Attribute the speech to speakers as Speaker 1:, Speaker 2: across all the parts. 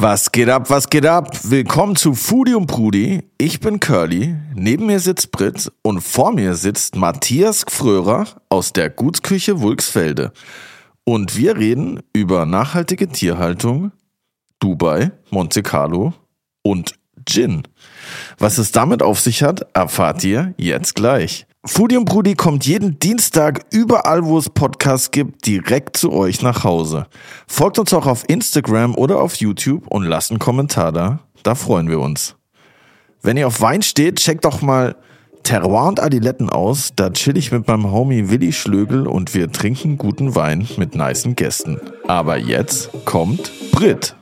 Speaker 1: Was geht ab, was geht ab? Willkommen zu Foodie und Prudi. Ich bin Curly, neben mir sitzt Brit und vor mir sitzt Matthias Gfrörer aus der Gutsküche Wulksfelde. Und wir reden über nachhaltige Tierhaltung, Dubai, Monte Carlo und Gin. Was es damit auf sich hat, erfahrt ihr jetzt gleich. Foodie und Brudi kommt jeden Dienstag überall, wo es Podcasts gibt, direkt zu euch nach Hause. Folgt uns auch auf Instagram oder auf YouTube und lasst einen Kommentar da. Da freuen wir uns. Wenn ihr auf Wein steht, checkt doch mal Terroir und Adiletten aus. Da chill ich mit meinem Homie Willi Schlögel und wir trinken guten Wein mit nicen Gästen. Aber jetzt kommt Brit.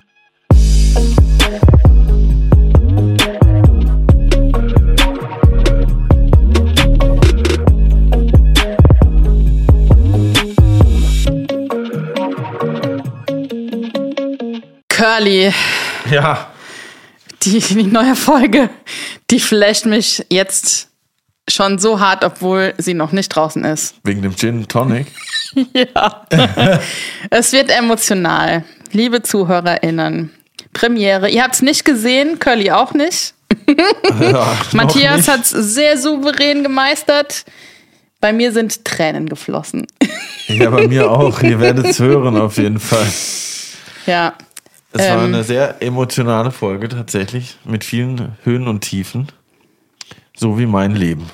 Speaker 2: Curly,
Speaker 1: Ja,
Speaker 2: die, die neue Folge, die flasht mich jetzt schon so hart, obwohl sie noch nicht draußen ist.
Speaker 1: wegen dem Gin Tonic.
Speaker 2: Ja. es wird emotional. Liebe ZuhörerInnen, Premiere. Ihr habt es nicht gesehen, Curly auch nicht.
Speaker 1: Ja,
Speaker 2: Matthias hat es sehr souverän gemeistert. Bei mir sind Tränen geflossen.
Speaker 1: Ja, bei mir auch. Ihr werdet es hören auf jeden Fall.
Speaker 2: Ja.
Speaker 1: Es war
Speaker 2: Ähm.
Speaker 1: eine sehr emotionale Folge tatsächlich, mit vielen Höhen und Tiefen. So wie mein Leben.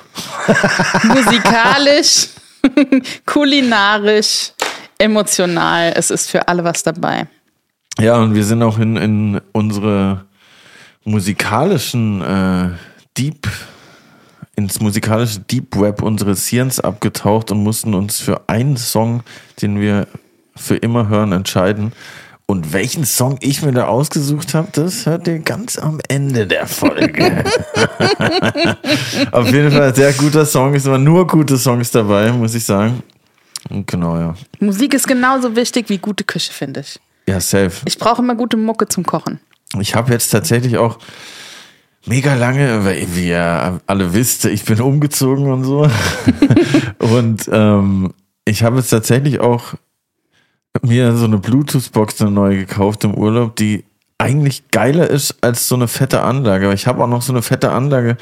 Speaker 2: Musikalisch, kulinarisch, emotional. Es ist für alle was dabei.
Speaker 1: Ja, und wir sind auch in, in unsere musikalischen äh, Deep, ins musikalische Deep Web unseres Hirns abgetaucht und mussten uns für einen Song, den wir für immer hören, entscheiden. Und welchen Song ich mir da ausgesucht habe, das hört ihr ganz am Ende der Folge. Auf jeden Fall ein sehr guter Song. Es waren nur gute Songs dabei, muss ich sagen. Und genau, ja.
Speaker 2: Musik ist genauso wichtig wie gute Küche, finde ich.
Speaker 1: Ja, safe.
Speaker 2: Ich brauche immer gute Mucke zum Kochen.
Speaker 1: Ich habe jetzt tatsächlich auch mega lange, weil wie ihr alle wisst, ich bin umgezogen und so. und ähm, ich habe jetzt tatsächlich auch mir so eine Bluetooth-Box neue gekauft im Urlaub, die eigentlich geiler ist als so eine fette Anlage. Ich habe auch noch so eine fette Anlage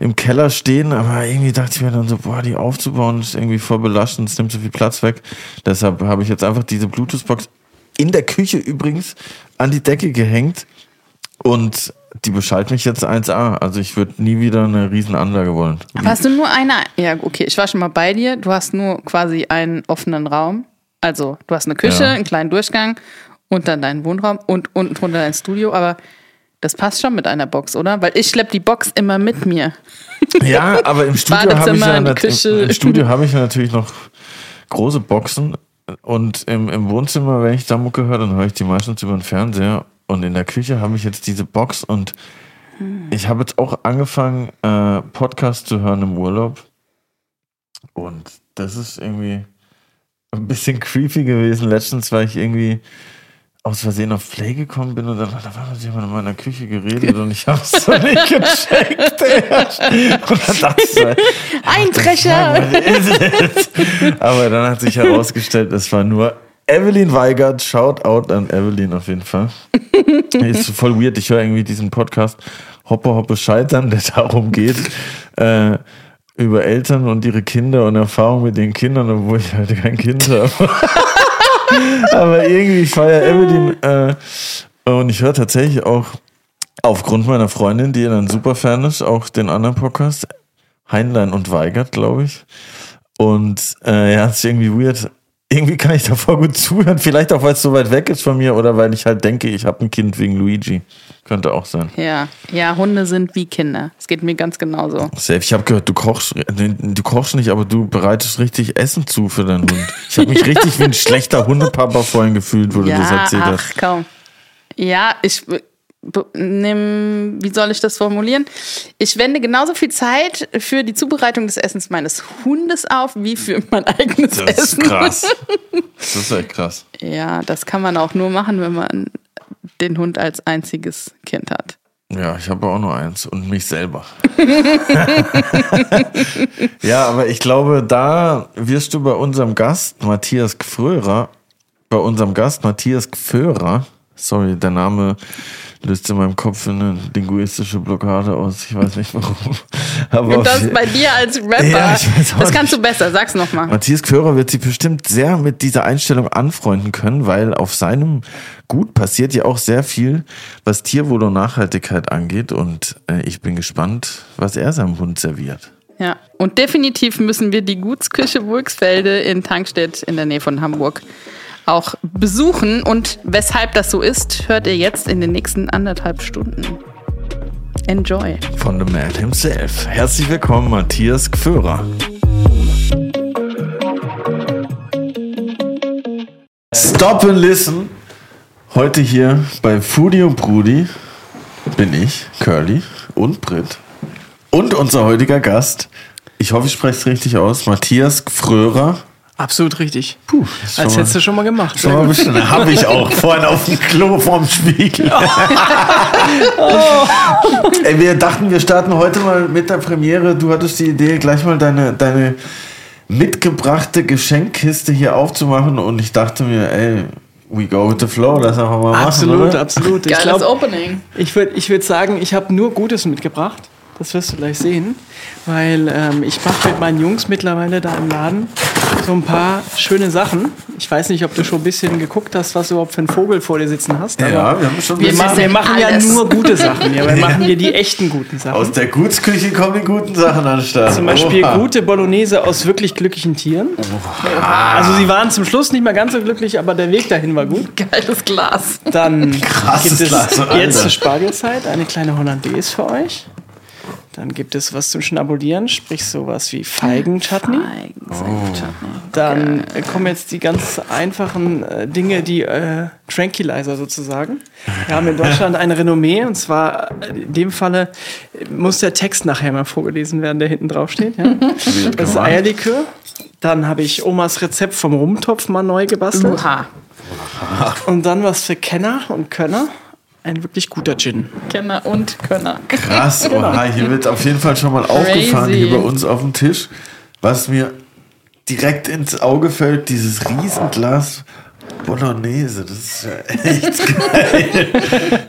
Speaker 1: im Keller stehen, aber irgendwie dachte ich mir dann so, boah, die aufzubauen ist irgendwie voll belastend, es nimmt so viel Platz weg. Deshalb habe ich jetzt einfach diese Bluetooth-Box in der Küche übrigens an die Decke gehängt und die beschallt mich jetzt 1A. Also ich würde nie wieder eine Riesenanlage wollen.
Speaker 2: Aber hast du nur eine? Ja, okay, ich war schon mal bei dir. Du hast nur quasi einen offenen Raum. Also, du hast eine Küche,
Speaker 1: Ja.
Speaker 2: einen kleinen Durchgang und dann deinen Wohnraum und unten drunter dein Studio. Aber das passt schon mit einer Box, oder? Weil ich schlepp die Box immer mit mir.
Speaker 1: Ja, aber im Studio habe ich, ja im, im Studio habe ich ja natürlich noch große Boxen und im, im Wohnzimmer, wenn ich da Mucke höre, dann höre ich die meistens über den Fernseher und in der Küche habe ich jetzt diese Box und ich habe jetzt auch angefangen, äh, Podcasts zu hören im Urlaub und das ist irgendwie ein bisschen creepy gewesen letztens, weil ich irgendwie aus Versehen auf Play gekommen bin und dann hat auf einmal jemand in meiner Küche geredet und ich habe es so nicht gecheckt. Und dann dachte ich ist es? Aber dann hat sich herausgestellt, es war nur Evelyn Weigert. Shout out an Evelyn auf jeden Fall. Ist voll weird. Ich höre irgendwie diesen Podcast Hoppe Hoppe Scheitern, der darum geht, äh, über Eltern und ihre Kinder und Erfahrungen mit den Kindern, obwohl ich halt kein Kind habe. Aber irgendwie, feiere Evelyn äh, und ich höre tatsächlich auch aufgrund meiner Freundin, die dann super Fan ist, auch den anderen Podcast, Heinlein und Weigert, glaube ich. Und äh, ja, es ist irgendwie weird. Irgendwie kann ich davor gut zuhören. Vielleicht auch, weil es so weit weg ist von mir oder weil ich halt denke, ich habe ein Kind wegen Luigi. Könnte auch sein.
Speaker 2: Ja, ja, Hunde sind wie Kinder. Es geht mir ganz genauso.
Speaker 1: Safe. Ich habe gehört, du kochst, du kochst nicht, aber du bereitest richtig Essen zu für deinen Hund. Ich habe mich richtig wie ein schlechter Hundepapa vorhin gefühlt, wo du das
Speaker 2: Ja,
Speaker 1: erzählt hast.
Speaker 2: ach kaum. Ja, ich nimm, wie soll ich das formulieren? Ich wende genauso viel Zeit für die Zubereitung des Essens meines Hundes auf, wie für mein eigenes
Speaker 1: Das ist
Speaker 2: Essen.
Speaker 1: krass. Das ist echt krass.
Speaker 2: Ja, das kann man auch nur machen, wenn man den Hund als einziges Kind hat.
Speaker 1: Ja, ich habe auch nur eins und mich selber. ja, aber ich glaube, da wirst du bei unserem Gast Matthias Gfrörer, bei unserem Gast Matthias Gförer, Sorry, der Name löst in meinem Kopf eine linguistische Blockade aus. Ich weiß nicht warum.
Speaker 2: Aber Und das bei dir als Rapper. Ja, das kannst du besser, sag's nochmal.
Speaker 1: Matthias Körer wird sich bestimmt sehr mit dieser Einstellung anfreunden können, weil auf seinem Gut passiert ja auch sehr viel, was Tierwohl und Nachhaltigkeit angeht. Und äh, ich bin gespannt, was er seinem Hund serviert.
Speaker 2: Ja, und definitiv müssen wir die Gutsküche Wulksfelde in Tankstedt in der Nähe von Hamburg auch besuchen. Und weshalb das so ist, hört ihr jetzt in den nächsten anderthalb Stunden. Enjoy.
Speaker 1: Von The Man himself. Herzlich willkommen, Matthias Gführer. Stop and listen. Heute hier bei Foodie und Brudi bin ich, Curly und Britt. Und unser heutiger Gast, ich hoffe, ich spreche es richtig aus, Matthias Gfrörer.
Speaker 3: Absolut richtig. Puh, Als hättest du schon mal gemacht.
Speaker 1: Schon mal bestimmt. Habe ich auch. Vorhin auf dem Klo vorm Spiegel. oh. Ey, wir dachten, wir starten heute mal mit der Premiere. Du hattest die Idee, gleich mal deine, deine mitgebrachte Geschenkkiste hier aufzumachen. Und ich dachte mir, ey, we go with the flow. Lass einfach mal
Speaker 3: absolut,
Speaker 1: machen.
Speaker 3: Absolut, absolut.
Speaker 2: Geiles glaub, Opening.
Speaker 3: Ich würde ich würd sagen, ich habe nur Gutes mitgebracht. Das wirst du gleich sehen, weil ähm, ich mache mit meinen Jungs mittlerweile da im Laden so ein paar schöne Sachen. Ich weiß nicht, ob du schon ein bisschen geguckt hast, was du überhaupt für einen Vogel vor dir sitzen hast.
Speaker 1: ja, wir haben schon
Speaker 3: wir, machen, wir machen ja nur gute Sachen. Ja, wir machen hier die echten guten Sachen.
Speaker 1: Aus der Gutsküche kommen die guten Sachen anstatt.
Speaker 3: Zum Beispiel Oha. gute Bolognese aus wirklich glücklichen Tieren. Oha. Also sie waren zum Schluss nicht mehr ganz so glücklich, aber der Weg dahin war gut.
Speaker 2: Geiles Glas.
Speaker 3: Dann Krasses gibt es Glas, jetzt zur Spargelzeit eine kleine Hollandaise für euch. Dann gibt es was zum Schnabulieren, sprich sowas wie Feigenchutney. Feigen oh. Dann Geil. kommen jetzt die ganz einfachen äh, Dinge, die äh, Tranquilizer sozusagen. Wir haben in Deutschland ein Renommee und zwar äh, in dem Falle muss der Text nachher mal vorgelesen werden, der hinten drauf steht. Ja? Das ist Eierlikör. Dann habe ich Omas Rezept vom Rumtopf mal neu gebastelt. Uha. Und dann was für Kenner und Könner ein wirklich guter Gin.
Speaker 2: Kenner und Könner.
Speaker 1: Krass, genau. oha, hier wird auf jeden Fall schon mal aufgefahren, hier bei uns auf dem Tisch. Was mir direkt ins Auge fällt, dieses Riesenglas Bolognese, das ist ja echt geil.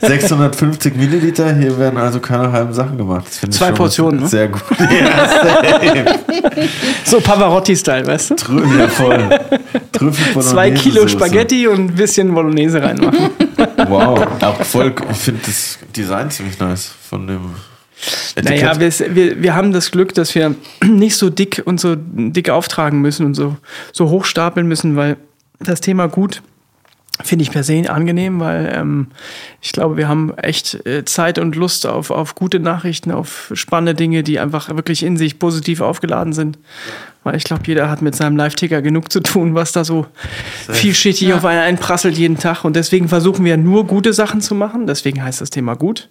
Speaker 1: 650 Milliliter, hier werden also keine halben Sachen gemacht.
Speaker 3: Zwei Portionen, ne?
Speaker 1: Sehr gut. Ja,
Speaker 3: so Pavarotti-Style, weißt du?
Speaker 1: Trü ja, voll. Trüffel
Speaker 3: Zwei Kilo Spaghetti und ein bisschen Bolognese reinmachen.
Speaker 1: Wow, auch voll, ich finde das Design ziemlich nice von dem
Speaker 3: Etikett. Naja, wir, wir, wir haben das Glück, dass wir nicht so dick und so dick auftragen müssen und so, so hoch stapeln müssen, weil das Thema gut finde ich per se angenehm, weil ähm, ich glaube, wir haben echt äh, Zeit und Lust auf, auf gute Nachrichten, auf spannende Dinge, die einfach wirklich in sich positiv aufgeladen sind. Weil ich glaube, jeder hat mit seinem Live-Ticker genug zu tun, was da so vielschichtig ja. auf einen einprasselt jeden Tag. Und deswegen versuchen wir nur gute Sachen zu machen. Deswegen heißt das Thema gut.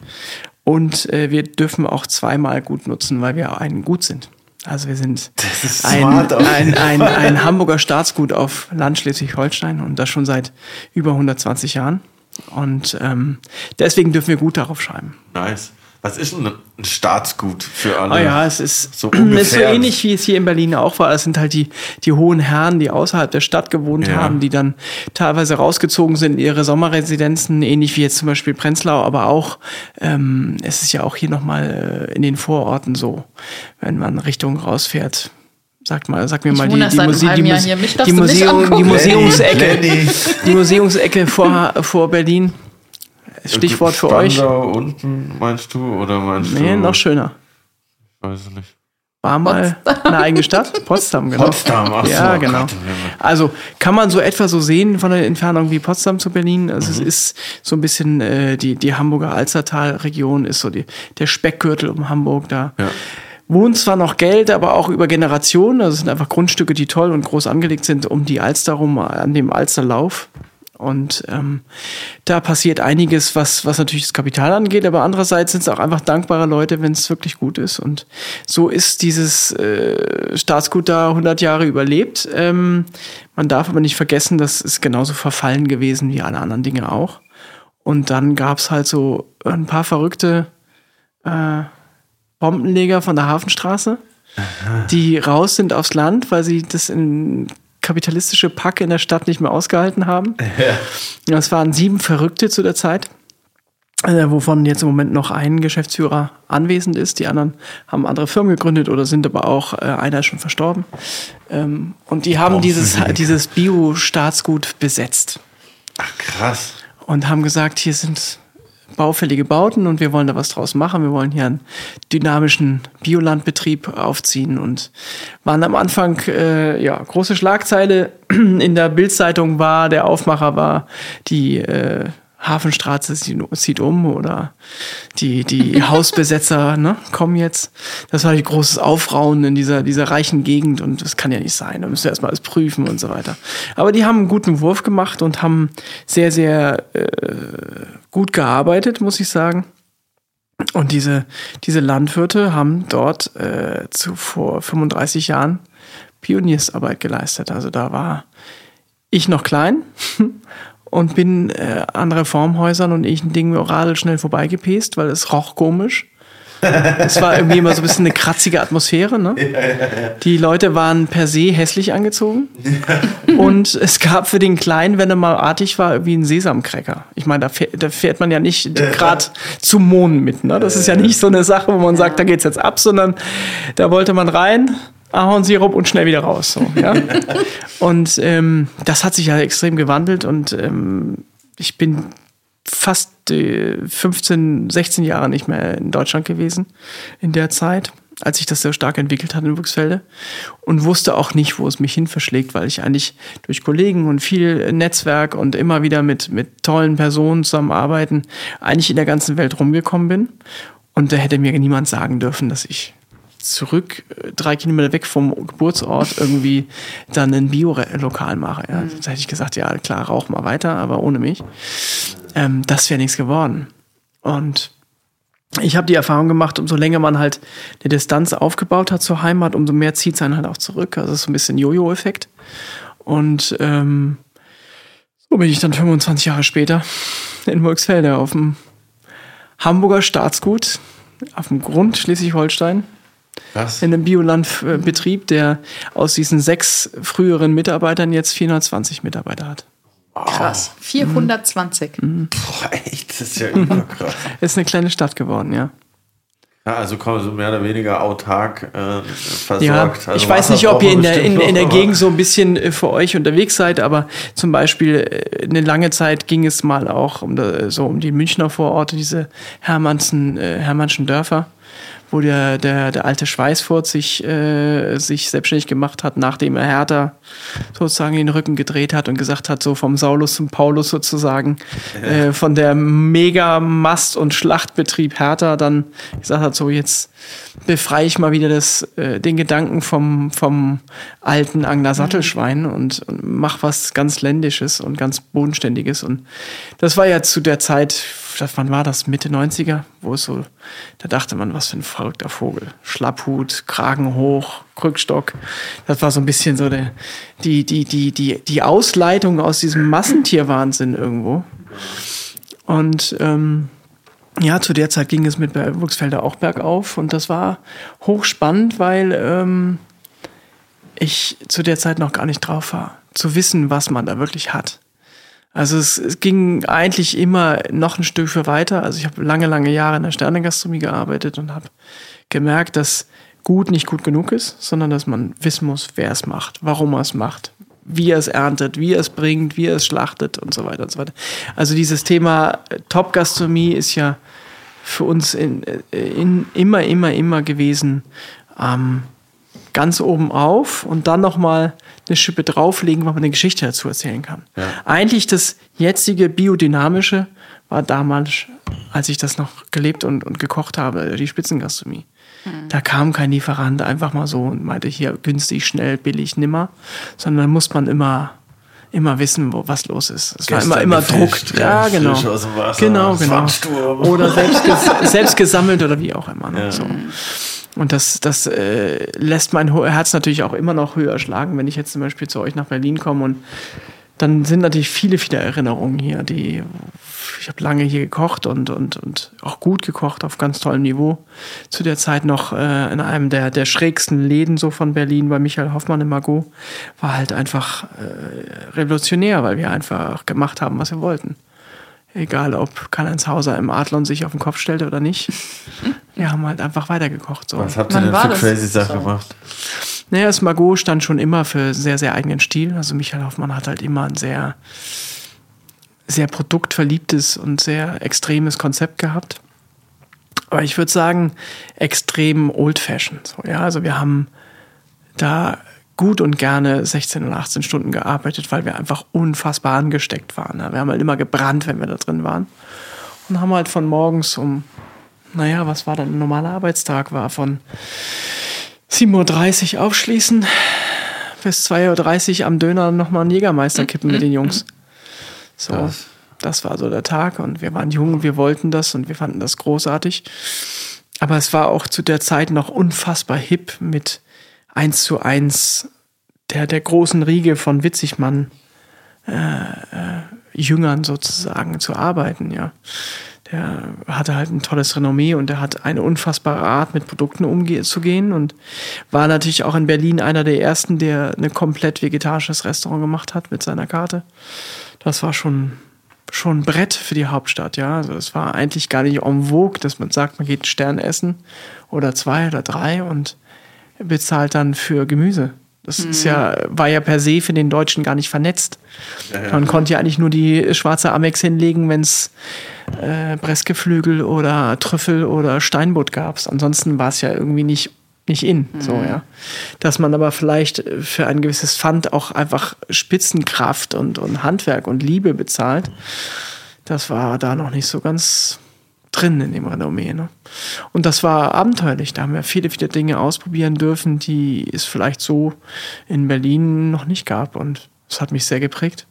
Speaker 3: Und äh, wir dürfen auch zweimal gut nutzen, weil wir einen gut sind. Also wir sind ein, ein, ein, ein, Hamburger Staatsgut auf Land Schleswig-Holstein und das schon seit über 120 Jahren. Und ähm, deswegen dürfen wir gut darauf schreiben.
Speaker 1: Nice. Was ist denn ein Staatsgut für alle?
Speaker 3: Oh ja, es ist so, ist so ähnlich, wie es hier in Berlin auch war. Es sind halt die, die hohen Herren, die außerhalb der Stadt gewohnt ja. haben, die dann teilweise rausgezogen sind in ihre Sommerresidenzen, ähnlich wie jetzt zum Beispiel Prenzlau, aber auch, ähm, es ist ja auch hier nochmal äh, in den Vororten so, wenn man Richtung rausfährt. Sag mal, sag mir ich mal die, die, Muse die, Muse die, Museum, die Museumsecke, die Museumsecke vor, vor Berlin. Stichwort für euch.
Speaker 1: Unten meinst du oder meinst
Speaker 3: nee, du? Nee, noch schöner.
Speaker 1: Ich weiß es nicht.
Speaker 3: War mal eine eigene Stadt? Potsdam, genau.
Speaker 1: Potsdam, ach
Speaker 3: Ja, so, genau. Also kann man so etwa so sehen von der Entfernung wie Potsdam zu Berlin. Also mhm. es ist so ein bisschen äh, die, die Hamburger Alzertal-Region ist so die, der Speckgürtel um Hamburg da. Ja. Wohnt zwar noch Geld, aber auch über Generationen. Also es sind einfach Grundstücke, die toll und groß angelegt sind um die Alster rum, an dem Alsterlauf. Und ähm, da passiert einiges, was, was natürlich das Kapital angeht, aber andererseits sind es auch einfach dankbare Leute, wenn es wirklich gut ist. Und so ist dieses äh, Staatsgut da 100 Jahre überlebt. Ähm, man darf aber nicht vergessen, das ist genauso verfallen gewesen wie alle anderen Dinge auch. Und dann gab es halt so ein paar verrückte äh, Bombenleger von der Hafenstraße, Aha. die raus sind aufs Land, weil sie das in kapitalistische Pack in der Stadt nicht mehr ausgehalten haben. Ja. Es waren sieben Verrückte zu der Zeit, äh, wovon jetzt im Moment noch ein Geschäftsführer anwesend ist. Die anderen haben andere Firmen gegründet oder sind aber auch, äh, einer ist schon verstorben. Ähm, und die haben oh, dieses, dieses Bio-Staatsgut besetzt.
Speaker 1: Ach, krass.
Speaker 3: Und haben gesagt, hier sind baufällige Bauten und wir wollen da was draus machen. Wir wollen hier einen dynamischen Biolandbetrieb aufziehen und waren am Anfang, äh, ja, große Schlagzeile in der Bildzeitung war, der Aufmacher war die äh, Hafenstraße zieht um oder die, die Hausbesetzer ne, kommen jetzt. Das war ein großes Aufrauen in dieser, dieser reichen Gegend und das kann ja nicht sein. Da müssen wir erstmal alles prüfen und so weiter. Aber die haben einen guten Wurf gemacht und haben sehr, sehr äh, gut gearbeitet, muss ich sagen. Und diese, diese Landwirte haben dort äh, zu, vor 35 Jahren Pioniersarbeit geleistet. Also da war ich noch klein und bin äh, an Reformhäusern und ich ein Ding oral schnell vorbeigepest, weil es roch komisch. Es war irgendwie immer so ein bisschen eine kratzige Atmosphäre. Ne? Die Leute waren per se hässlich angezogen. Und es gab für den Kleinen, wenn er mal artig war, irgendwie einen Sesamcracker. Ich meine, da fährt, da fährt man ja nicht gerade zum Mond mit. Ne? Das ist ja nicht so eine Sache, wo man sagt, da geht's jetzt ab, sondern da wollte man rein, Ahornsirup und schnell wieder raus. So, ja? und ähm, das hat sich ja extrem gewandelt und ähm, ich bin fast äh, 15, 16 Jahre nicht mehr in Deutschland gewesen in der Zeit, als sich das sehr stark entwickelt hat in Wuchsfelde und wusste auch nicht, wo es mich hin verschlägt, weil ich eigentlich durch Kollegen und viel Netzwerk und immer wieder mit, mit tollen Personen zusammenarbeiten eigentlich in der ganzen Welt rumgekommen bin. Und da hätte mir niemand sagen dürfen, dass ich zurück, äh, drei Kilometer weg vom Geburtsort, irgendwie dann ein Bio-Lokal mache. Ja. Mhm. Da hätte ich gesagt, ja klar, rauch mal weiter, aber ohne mich. Ähm, das wäre nichts geworden. Und ich habe die Erfahrung gemacht, umso länger man halt eine Distanz aufgebaut hat zur Heimat, umso mehr zieht es einen halt auch zurück. Also das ist so ein bisschen Jojo-Effekt. Und ähm, so bin ich dann 25 Jahre später in Wolksfelde auf dem Hamburger Staatsgut, auf dem Grund Schleswig-Holstein, was? In einem Biolandbetrieb, der aus diesen sechs früheren Mitarbeitern jetzt 420 Mitarbeiter hat.
Speaker 2: Krass. 420.
Speaker 1: Mhm. Boah, echt, das ist ja überkrass.
Speaker 3: ist eine kleine Stadt geworden, ja.
Speaker 1: Ja, also kommen so mehr oder weniger autark äh, versorgt.
Speaker 3: Ja, also ich weiß nicht, ob ihr in der, in, in der Gegend so ein bisschen äh, für euch unterwegs seid, aber zum Beispiel äh, eine lange Zeit ging es mal auch um, so um die Münchner Vororte, diese Hermannsen, äh, Hermannschen Dörfer wo der, der, der alte Schweißfurt sich, äh, sich selbstständig gemacht hat, nachdem er Hertha sozusagen den Rücken gedreht hat und gesagt hat, so vom Saulus zum Paulus sozusagen, äh, von der Mega-Mast- und Schlachtbetrieb Hertha dann gesagt hat, so jetzt befreie ich mal wieder das, äh, den Gedanken vom, vom alten Angler Sattelschwein mhm. und, und mach was ganz Ländisches und ganz Bodenständiges. Und das war ja zu der Zeit, wann war das? Mitte 90er, wo es so, da dachte man, was für ein verrückter Vogel. Schlapphut, Kragen hoch, Krückstock. Das war so ein bisschen so der, die, die, die, die, die Ausleitung aus diesem Massentierwahnsinn irgendwo. Und ähm, ja, zu der Zeit ging es mit Wuchsfelder auch bergauf und das war hochspannend, weil ähm, ich zu der Zeit noch gar nicht drauf war, zu wissen, was man da wirklich hat. Also es, es ging eigentlich immer noch ein Stück für weiter. Also ich habe lange, lange Jahre in der Sternegastronomie gearbeitet und habe gemerkt, dass gut nicht gut genug ist, sondern dass man wissen muss, wer es macht, warum er es macht, wie er es erntet, wie er es bringt, wie er es schlachtet und so weiter und so weiter. Also dieses Thema Top-Gastronomie ist ja für uns in, in, immer, immer, immer gewesen, ähm, ganz oben auf und dann nochmal eine Schippe drauflegen, weil man eine Geschichte dazu erzählen kann. Ja. Eigentlich das jetzige Biodynamische war damals, als ich das noch gelebt und, und gekocht habe, die Spitzengastronomie. Mhm. Da kam kein Lieferant einfach mal so und meinte hier günstig, schnell, billig, nimmer, sondern da muss man immer immer wissen, wo was los ist. Es war immer immer Druck. Ja, genau. Genau, genau. Oder selbst, selbst gesammelt oder wie auch immer. Ne? Ja. So. Und das, das äh, lässt mein Herz natürlich auch immer noch höher schlagen, wenn ich jetzt zum Beispiel zu euch nach Berlin komme und dann sind natürlich viele, viele Erinnerungen hier, die ich habe lange hier gekocht und, und, und auch gut gekocht auf ganz tollem Niveau. Zu der Zeit noch äh, in einem der, der schrägsten Läden so von Berlin bei Michael Hoffmann im Magot. War halt einfach äh, revolutionär, weil wir einfach gemacht haben, was wir wollten. Egal, ob Karl-Heinz Hauser im Adlon sich auf den Kopf stellte oder nicht. Wir haben halt einfach weitergekocht. So.
Speaker 1: Was habt ihr denn für crazy Sachen gemacht?
Speaker 3: Naja, das Magot stand schon immer für sehr, sehr eigenen Stil. Also Michael Hoffmann hat halt immer ein sehr, sehr produktverliebtes und sehr extremes Konzept gehabt. Aber ich würde sagen, extrem old-fashioned. So, ja, also wir haben da gut und gerne 16 oder 18 Stunden gearbeitet, weil wir einfach unfassbar angesteckt waren. Wir haben halt immer gebrannt, wenn wir da drin waren. Und haben halt von morgens um, naja, was war dann ein normaler Arbeitstag? War von 7.30 Uhr aufschließen, bis 2.30 Uhr am Döner nochmal einen Jägermeister kippen mit den Jungs. So, das war so der Tag und wir waren jung, wir wollten das und wir fanden das großartig. Aber es war auch zu der Zeit noch unfassbar hip mit eins zu eins der, der großen Riege von Witzigmann äh, äh, Jüngern sozusagen zu arbeiten, ja. Der hatte halt ein tolles Renommee und der hat eine unfassbare Art, mit Produkten umzugehen und war natürlich auch in Berlin einer der ersten, der ein komplett vegetarisches Restaurant gemacht hat mit seiner Karte. Das war schon, schon Brett für die Hauptstadt, ja. Also es war eigentlich gar nicht en vogue, dass man sagt, man geht einen Stern essen oder zwei oder drei und bezahlt dann für Gemüse. Das ist ja, war ja per se für den Deutschen gar nicht vernetzt. Ja, ja. Man konnte ja eigentlich nur die schwarze Amex hinlegen, wenn es äh, Breskeflügel oder Trüffel oder Steinbutt gab. Ansonsten war es ja irgendwie nicht, nicht in. Mhm. So, ja. Dass man aber vielleicht für ein gewisses Pfand auch einfach Spitzenkraft und, und Handwerk und Liebe bezahlt, das war da noch nicht so ganz drin in dem Renommee. Ne? Und das war abenteuerlich. Da haben wir viele, viele Dinge ausprobieren dürfen, die es vielleicht so in Berlin noch nicht gab. Und das hat mich sehr geprägt.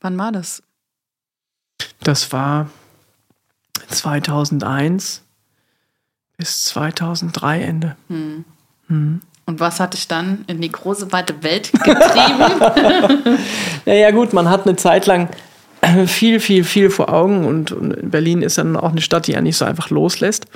Speaker 2: Wann war das?
Speaker 3: Das war 2001 bis 2003 Ende. Hm.
Speaker 2: Hm. Und was hat dich dann in die große, weite Welt getrieben?
Speaker 3: naja gut, man hat eine Zeit lang viel, viel, viel vor Augen und, und Berlin ist dann auch eine Stadt, die ja nicht so einfach loslässt.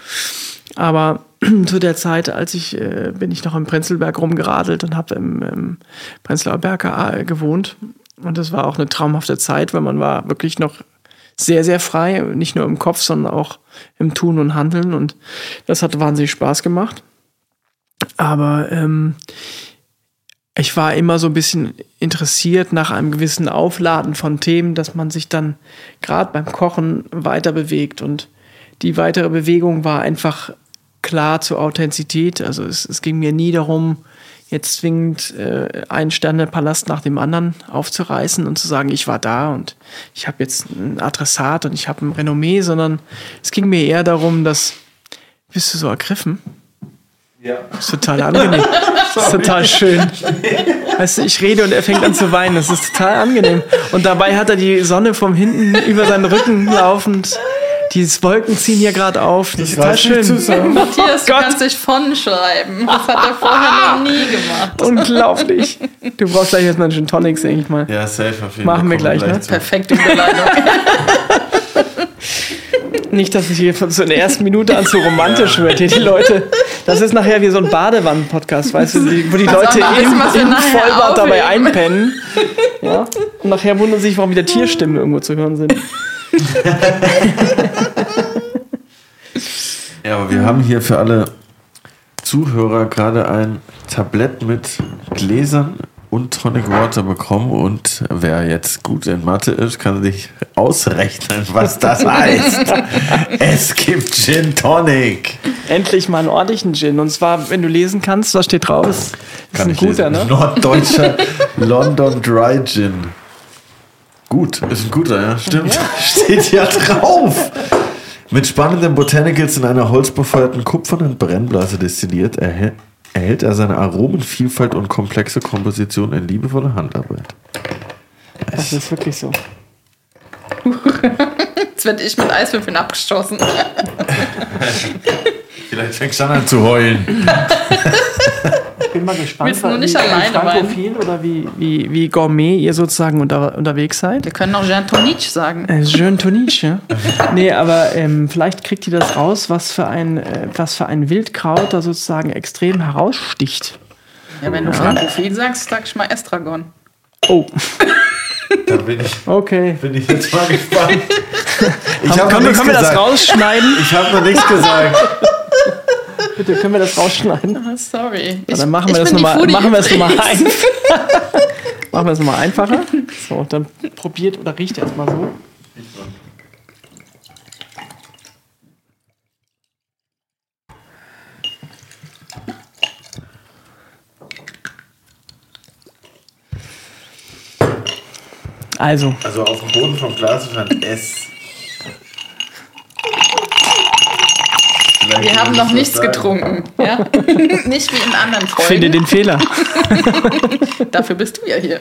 Speaker 3: Aber zu der Zeit, als ich äh, bin ich noch im Prenzlberg rumgeradelt und habe im, im Prenzlauer Berg äh, gewohnt. Und das war auch eine traumhafte Zeit, weil man war wirklich noch sehr, sehr frei, nicht nur im Kopf, sondern auch im Tun und Handeln. Und das hat wahnsinnig Spaß gemacht. Aber ähm, ich war immer so ein bisschen interessiert nach einem gewissen Aufladen von Themen, dass man sich dann gerade beim Kochen weiter bewegt. Und die weitere Bewegung war einfach klar zur Authentizität. Also es, es ging mir nie darum, jetzt zwingend äh, einen Sternepalast nach dem anderen aufzureißen und zu sagen, ich war da und ich habe jetzt ein Adressat und ich habe ein Renommee, sondern es ging mir eher darum, dass bist du so ergriffen? Ja. Das ist total angenehm. Das ist total schön. Weißt du, ich rede und er fängt an zu weinen. Das ist total angenehm. Und dabei hat er die Sonne vom hinten über seinen Rücken laufend. Die Wolken ziehen hier gerade auf. Das ist total schön.
Speaker 2: Matthias, du Gott. kannst dich von schreiben. Das hat er vorher noch nie gemacht.
Speaker 3: Unglaublich. Du brauchst gleich erstmal einen Gin Tonics, denke ich mal.
Speaker 1: Ja, safe auf jeden
Speaker 3: Fall. Machen wir gleich, gleich ne?
Speaker 2: Perfekte Überleitung.
Speaker 3: Nicht, dass es hier von so in der ersten Minute an zu romantisch ja. wird. Hier die Leute. Das ist nachher wie so ein Badewannen-Podcast, weißt du, wo die Leute im, im Vollbad dabei einpennen. Ja? Und nachher wundern sich, warum wieder Tierstimmen irgendwo zu hören sind.
Speaker 1: Ja, aber wir haben hier für alle Zuhörer gerade ein Tablett mit Gläsern und Tonic Water bekommen und wer jetzt gut in Mathe ist, kann sich ausrechnen, was das heißt. es gibt Gin Tonic.
Speaker 3: Endlich mal einen ordentlichen Gin. Und zwar, wenn du lesen kannst, was steht drauf? Ist,
Speaker 1: kann ein guter, lesen. ne? Norddeutscher London Dry Gin. Gut, ist ein guter, ja. Stimmt. Ja. Steht ja drauf. Mit spannenden Botanicals in einer holzbefeuerten kupfernen Brennblase destilliert, erhält erhält er seine Aromenvielfalt und komplexe Komposition in liebevoller Handarbeit.
Speaker 3: Das ist wirklich so.
Speaker 2: Jetzt werde ich mit Eiswürfeln abgestoßen.
Speaker 1: Vielleicht fängst du an zu heulen.
Speaker 3: bin mal gespannt,
Speaker 2: nur
Speaker 3: wie-
Speaker 2: nicht
Speaker 3: wie
Speaker 2: alleine
Speaker 3: frankophil oder wie, wie, wie Gourmet ihr sozusagen unter, unterwegs seid.
Speaker 2: Wir können auch Jean Tonic sagen.
Speaker 3: Äh, Jean Toniche, ja. Nee, aber ähm, vielleicht kriegt ihr das raus, was für ein, äh, was für ein Wildkraut da sozusagen extrem heraussticht.
Speaker 2: Ja, wenn du Frankophil sagst, sag ich mal Estragon.
Speaker 3: Oh,
Speaker 1: Da bin ich,
Speaker 3: okay.
Speaker 1: bin ich jetzt mal gespannt. Ich habe
Speaker 3: Können, können wir das rausschneiden?
Speaker 1: Ich habe noch nichts gesagt.
Speaker 3: Bitte, können wir das rausschneiden?
Speaker 2: Ah, sorry.
Speaker 3: Ja,
Speaker 2: Ich-
Speaker 3: dann machen
Speaker 2: ich
Speaker 3: wir das
Speaker 2: bin die
Speaker 3: nochmal machen wir das nochmal ein. machen wir das nochmal einfacher. So, dann probiert oder riecht erstmal so. Also,
Speaker 1: Also auf dem Boden vom Glas stand S. Vielleicht
Speaker 2: Wir haben noch
Speaker 1: ich
Speaker 2: nichts
Speaker 1: sagen.
Speaker 2: getrunken. Ja? Nicht wie in anderen Folgen.
Speaker 3: finde den Fehler.
Speaker 2: Dafür bist du ja hier.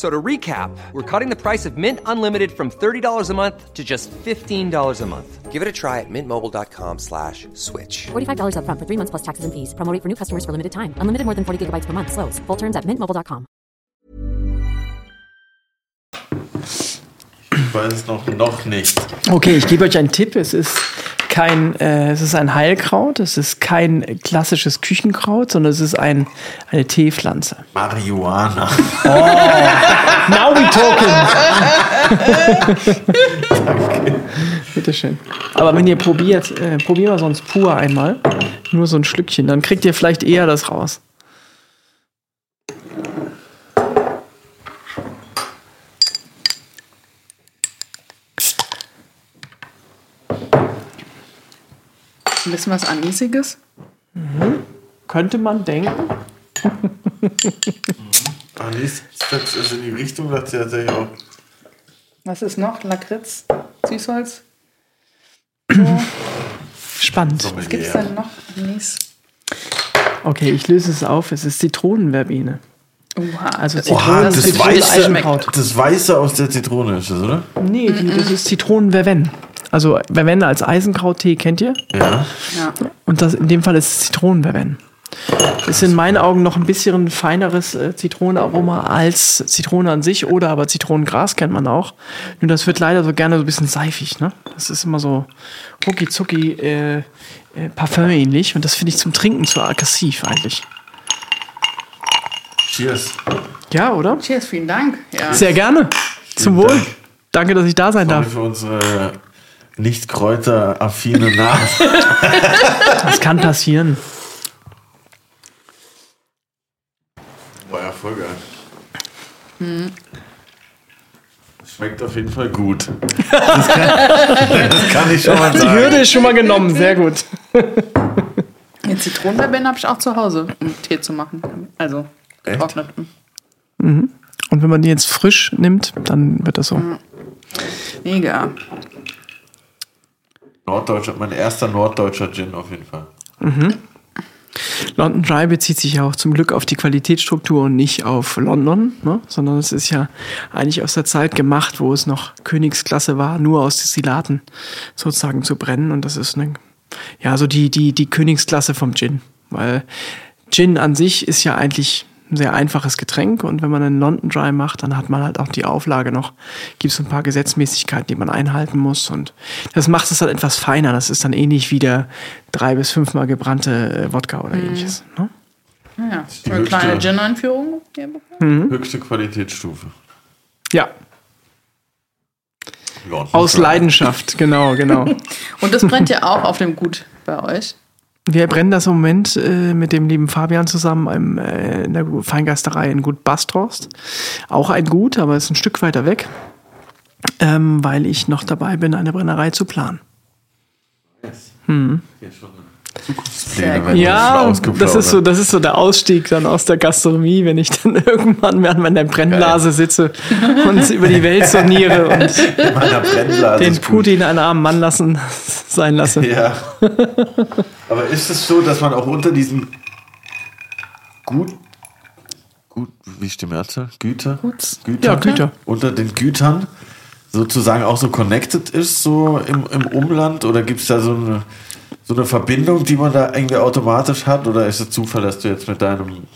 Speaker 4: F- So to recap, we're cutting the price of Mint Unlimited from $30 a month to just $15 a month. Give it a try at mintmobile.com slash switch.
Speaker 5: $45 upfront for three months plus taxes and fees. Promo rate for new customers for limited time. Unlimited more than 40 gigabytes per month. Slows. Full terms at mintmobile.com.
Speaker 1: Ich weiß noch, noch nicht.
Speaker 3: Okay, ich gebe euch einen Tipp. Es ist kein, äh, es ist ein Heilkraut, es ist kein klassisches Küchenkraut, sondern es ist ein, eine Teepflanze.
Speaker 1: Marihuana.
Speaker 3: Now we talking. Bitteschön. Aber wenn ihr probiert, äh, probieren wir sonst pur einmal. Nur so ein Schlückchen, dann kriegt ihr vielleicht eher das raus.
Speaker 2: Ein bisschen was Anisiges.
Speaker 3: Könnte man denken.
Speaker 1: Anis, das ist in die Richtung, dass der tatsächlich auch.
Speaker 2: Was ist noch? Lakritz? Süßholz?
Speaker 3: Spannend.
Speaker 2: Was gibt's denn noch? Anis.
Speaker 3: Okay, ich löse es auf. Es ist Zitronenverbene.
Speaker 2: Oha.
Speaker 3: Also
Speaker 2: das,
Speaker 3: Zitronen-
Speaker 1: das,
Speaker 3: Zitrone-
Speaker 1: Weiße,
Speaker 3: Eisenkraut.
Speaker 1: das Weiße aus der Zitrone ist das, oder?
Speaker 3: Nee, die, das ist Zitronenverven. Also Verven als Eisenkrauttee kennt ihr?
Speaker 1: Ja.
Speaker 2: ja.
Speaker 3: Und das, in dem Fall ist es Zitronenverven. Ist in meinen Augen noch ein bisschen feineres äh, Zitronenaroma als Zitrone an sich oder aber Zitronengras kennt man auch. Nur das wird leider so gerne so ein bisschen seifig. Ne? Das ist immer so rucki zucki äh, äh, Parfum ähnlich und das finde ich zum Trinken zu aggressiv eigentlich.
Speaker 1: Cheers.
Speaker 3: Ja, oder?
Speaker 2: Cheers, vielen Dank. Ja.
Speaker 3: Sehr gerne. Zum
Speaker 1: Vielen
Speaker 3: Wohl.
Speaker 1: Dank.
Speaker 3: Danke, dass ich da sein
Speaker 1: Sorry
Speaker 3: darf.
Speaker 1: für unsere nicht kräuteraffine Nase.
Speaker 3: Das kann passieren.
Speaker 1: War ja voll geil. Schmeckt auf jeden Fall gut. Das kann, das kann ich schon mal
Speaker 3: Die
Speaker 1: sagen.
Speaker 3: Hürde ist schon mal genommen. Sehr gut.
Speaker 2: Den Zitronenverbände habe ich auch zu Hause, um Tee zu machen. Also getrocknet.
Speaker 3: Und wenn man die jetzt frisch nimmt, dann wird das so.
Speaker 2: Mega.
Speaker 1: Norddeutscher, mein erster norddeutscher Gin auf jeden Fall.
Speaker 3: London Dry bezieht sich ja auch zum Glück auf die Qualitätsstruktur und nicht auf London, ne? sondern es ist ja eigentlich aus der Zeit gemacht, wo es noch Königsklasse war, nur aus Destillaten sozusagen zu brennen. Und das ist eine, ja, so die, die, die Königsklasse vom Gin. Weil Gin an sich ist ja eigentlich ein sehr einfaches Getränk und wenn man einen London Dry macht, dann hat man halt auch die Auflage noch, gibt es ein paar Gesetzmäßigkeiten, die man einhalten muss und das macht es halt etwas feiner. Das ist dann ähnlich wie der drei bis fünfmal gebrannte äh, Wodka oder ähnliches. Ne?
Speaker 2: Ja,
Speaker 1: die
Speaker 2: eine kleine Gin-Einführung. bekommen.
Speaker 1: Höchste Qualitätsstufe.
Speaker 3: Ja,
Speaker 1: London
Speaker 3: aus
Speaker 1: Dry.
Speaker 3: Leidenschaft, genau, genau.
Speaker 2: Und das brennt ja auch auf dem Gut bei euch.
Speaker 3: Wir brennen das im Moment äh, mit dem lieben Fabian zusammen im, äh, in der Feingasterei in Gut Basthorst. Auch ein Gut, aber ist ein Stück weiter weg, ähm, weil ich noch dabei bin, eine Brennerei zu planen.
Speaker 1: Hier schon. Zukunftspläne
Speaker 3: Ja, das ist, so, das ist so der Ausstieg dann aus der Gastronomie, wenn ich dann irgendwann mal in der Brennblase sitze und über die Welt soniere und
Speaker 1: meiner
Speaker 3: den. Putin einen armen Mann lassen sein lasse.
Speaker 1: Ja. Aber ist es so, dass man auch unter diesen gut, gut, wie steht Mehrzahl? Güter? Güter?
Speaker 3: Ja, Güter.
Speaker 1: Unter den Gütern sozusagen auch so connected ist, so im, im Umland? Oder gibt es da so eine, so eine Verbindung, die man da irgendwie automatisch hat? Oder ist es Zufall, dass du jetzt mit deinem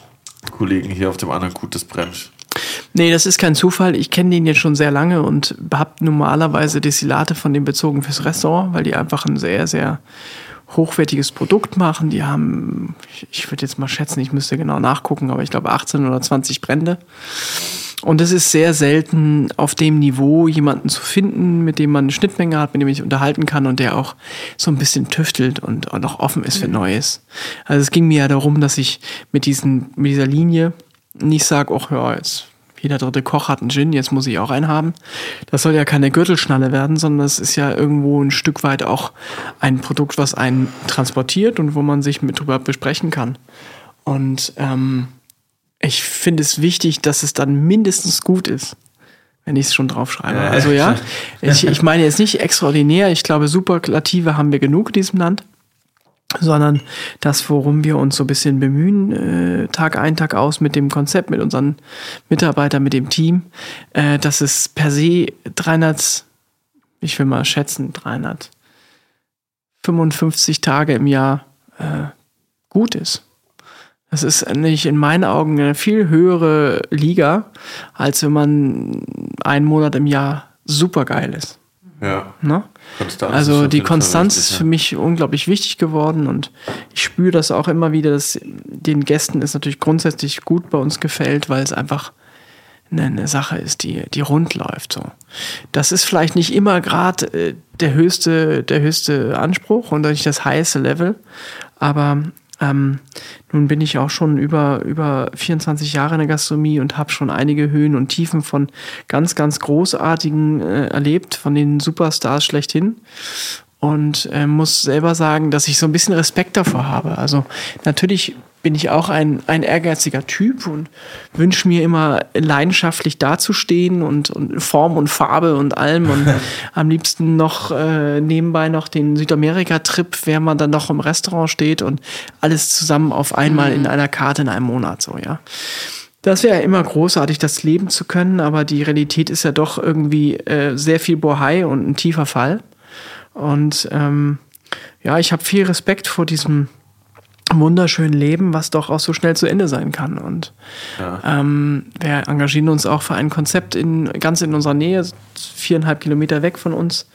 Speaker 1: Kollegen hier auf dem anderen Gut des bremst?
Speaker 3: Nee, das ist kein Zufall. Ich kenne den jetzt schon sehr lange und habe normalerweise Destillate von dem bezogen fürs Restaurant, weil die einfach ein sehr, sehr hochwertiges Produkt machen. Die haben, ich- würde jetzt mal schätzen, ich müsste genau nachgucken, aber ich glaube 18 oder 20 Brände. Und es ist sehr selten auf dem Niveau jemanden zu finden, mit dem man eine Schnittmenge hat, mit dem ich unterhalten kann und der auch so ein bisschen tüftelt und, und auch offen ist für Neues. Also es ging mir ja darum, dass ich mit, diesen, mit dieser Linie nicht sage, ach ja, jetzt jeder dritte Koch hat einen Gin, jetzt muss ich auch einen haben. Das soll ja keine Gürtelschnalle werden, sondern es ist ja irgendwo ein Stück weit auch ein Produkt, was einen transportiert und wo man sich mit drüber besprechen kann. Und ähm, ich finde es wichtig, dass es dann mindestens gut ist, wenn ich es schon draufschreibe. Also ja, ich, ich meine jetzt nicht extraordinär. Ich glaube, Superlative haben wir genug in diesem Land sondern das, worum wir uns so ein bisschen bemühen, äh, Tag ein, Tag aus mit dem Konzept, mit unseren Mitarbeitern, mit dem Team, äh, dass es per se 300, ich will mal schätzen, 355 Tage im Jahr äh, gut ist. Das ist nicht in meinen Augen eine viel höhere Liga, als wenn man einen Monat im Jahr supergeil ist.
Speaker 1: Ja.
Speaker 3: Ne?
Speaker 1: Konstanz ist
Speaker 3: Also die Konstanz ist für mich unglaublich wichtig geworden und ich spüre das auch immer wieder, dass den Gästen es natürlich grundsätzlich gut bei uns gefällt, weil es einfach eine, eine Sache ist, die, die rund läuft. So. Das ist vielleicht nicht immer gerade äh, der höchste, der höchste Anspruch und nicht das heiße Level, aber ähm, nun bin ich auch schon über, über 24 Jahre in der Gastronomie und habe schon einige Höhen und Tiefen von ganz, ganz großartigen äh, erlebt, von den Superstars schlechthin. Und äh, muss selber sagen, dass ich so ein bisschen Respekt davor habe. Also natürlich bin ich auch ein, ein ehrgeiziger Typ und wünsche mir immer leidenschaftlich dazustehen und, und Form und Farbe und allem und am liebsten noch äh, nebenbei noch den Südamerika-Trip, während man dann noch im Restaurant steht und alles zusammen auf einmal in einer Karte in einem Monat so, ja. Das wäre ja immer großartig, das leben zu können, aber die Realität ist ja doch irgendwie äh, sehr viel Bohai und ein tiefer Fall. Und ähm, ja, ich habe viel Respekt vor diesem wunderschönen Leben, was doch auch so schnell zu Ende sein kann. Und ähm, wir engagieren uns auch für ein Konzept in, ganz in unserer Nähe, viereinhalb Kilometer weg von uns.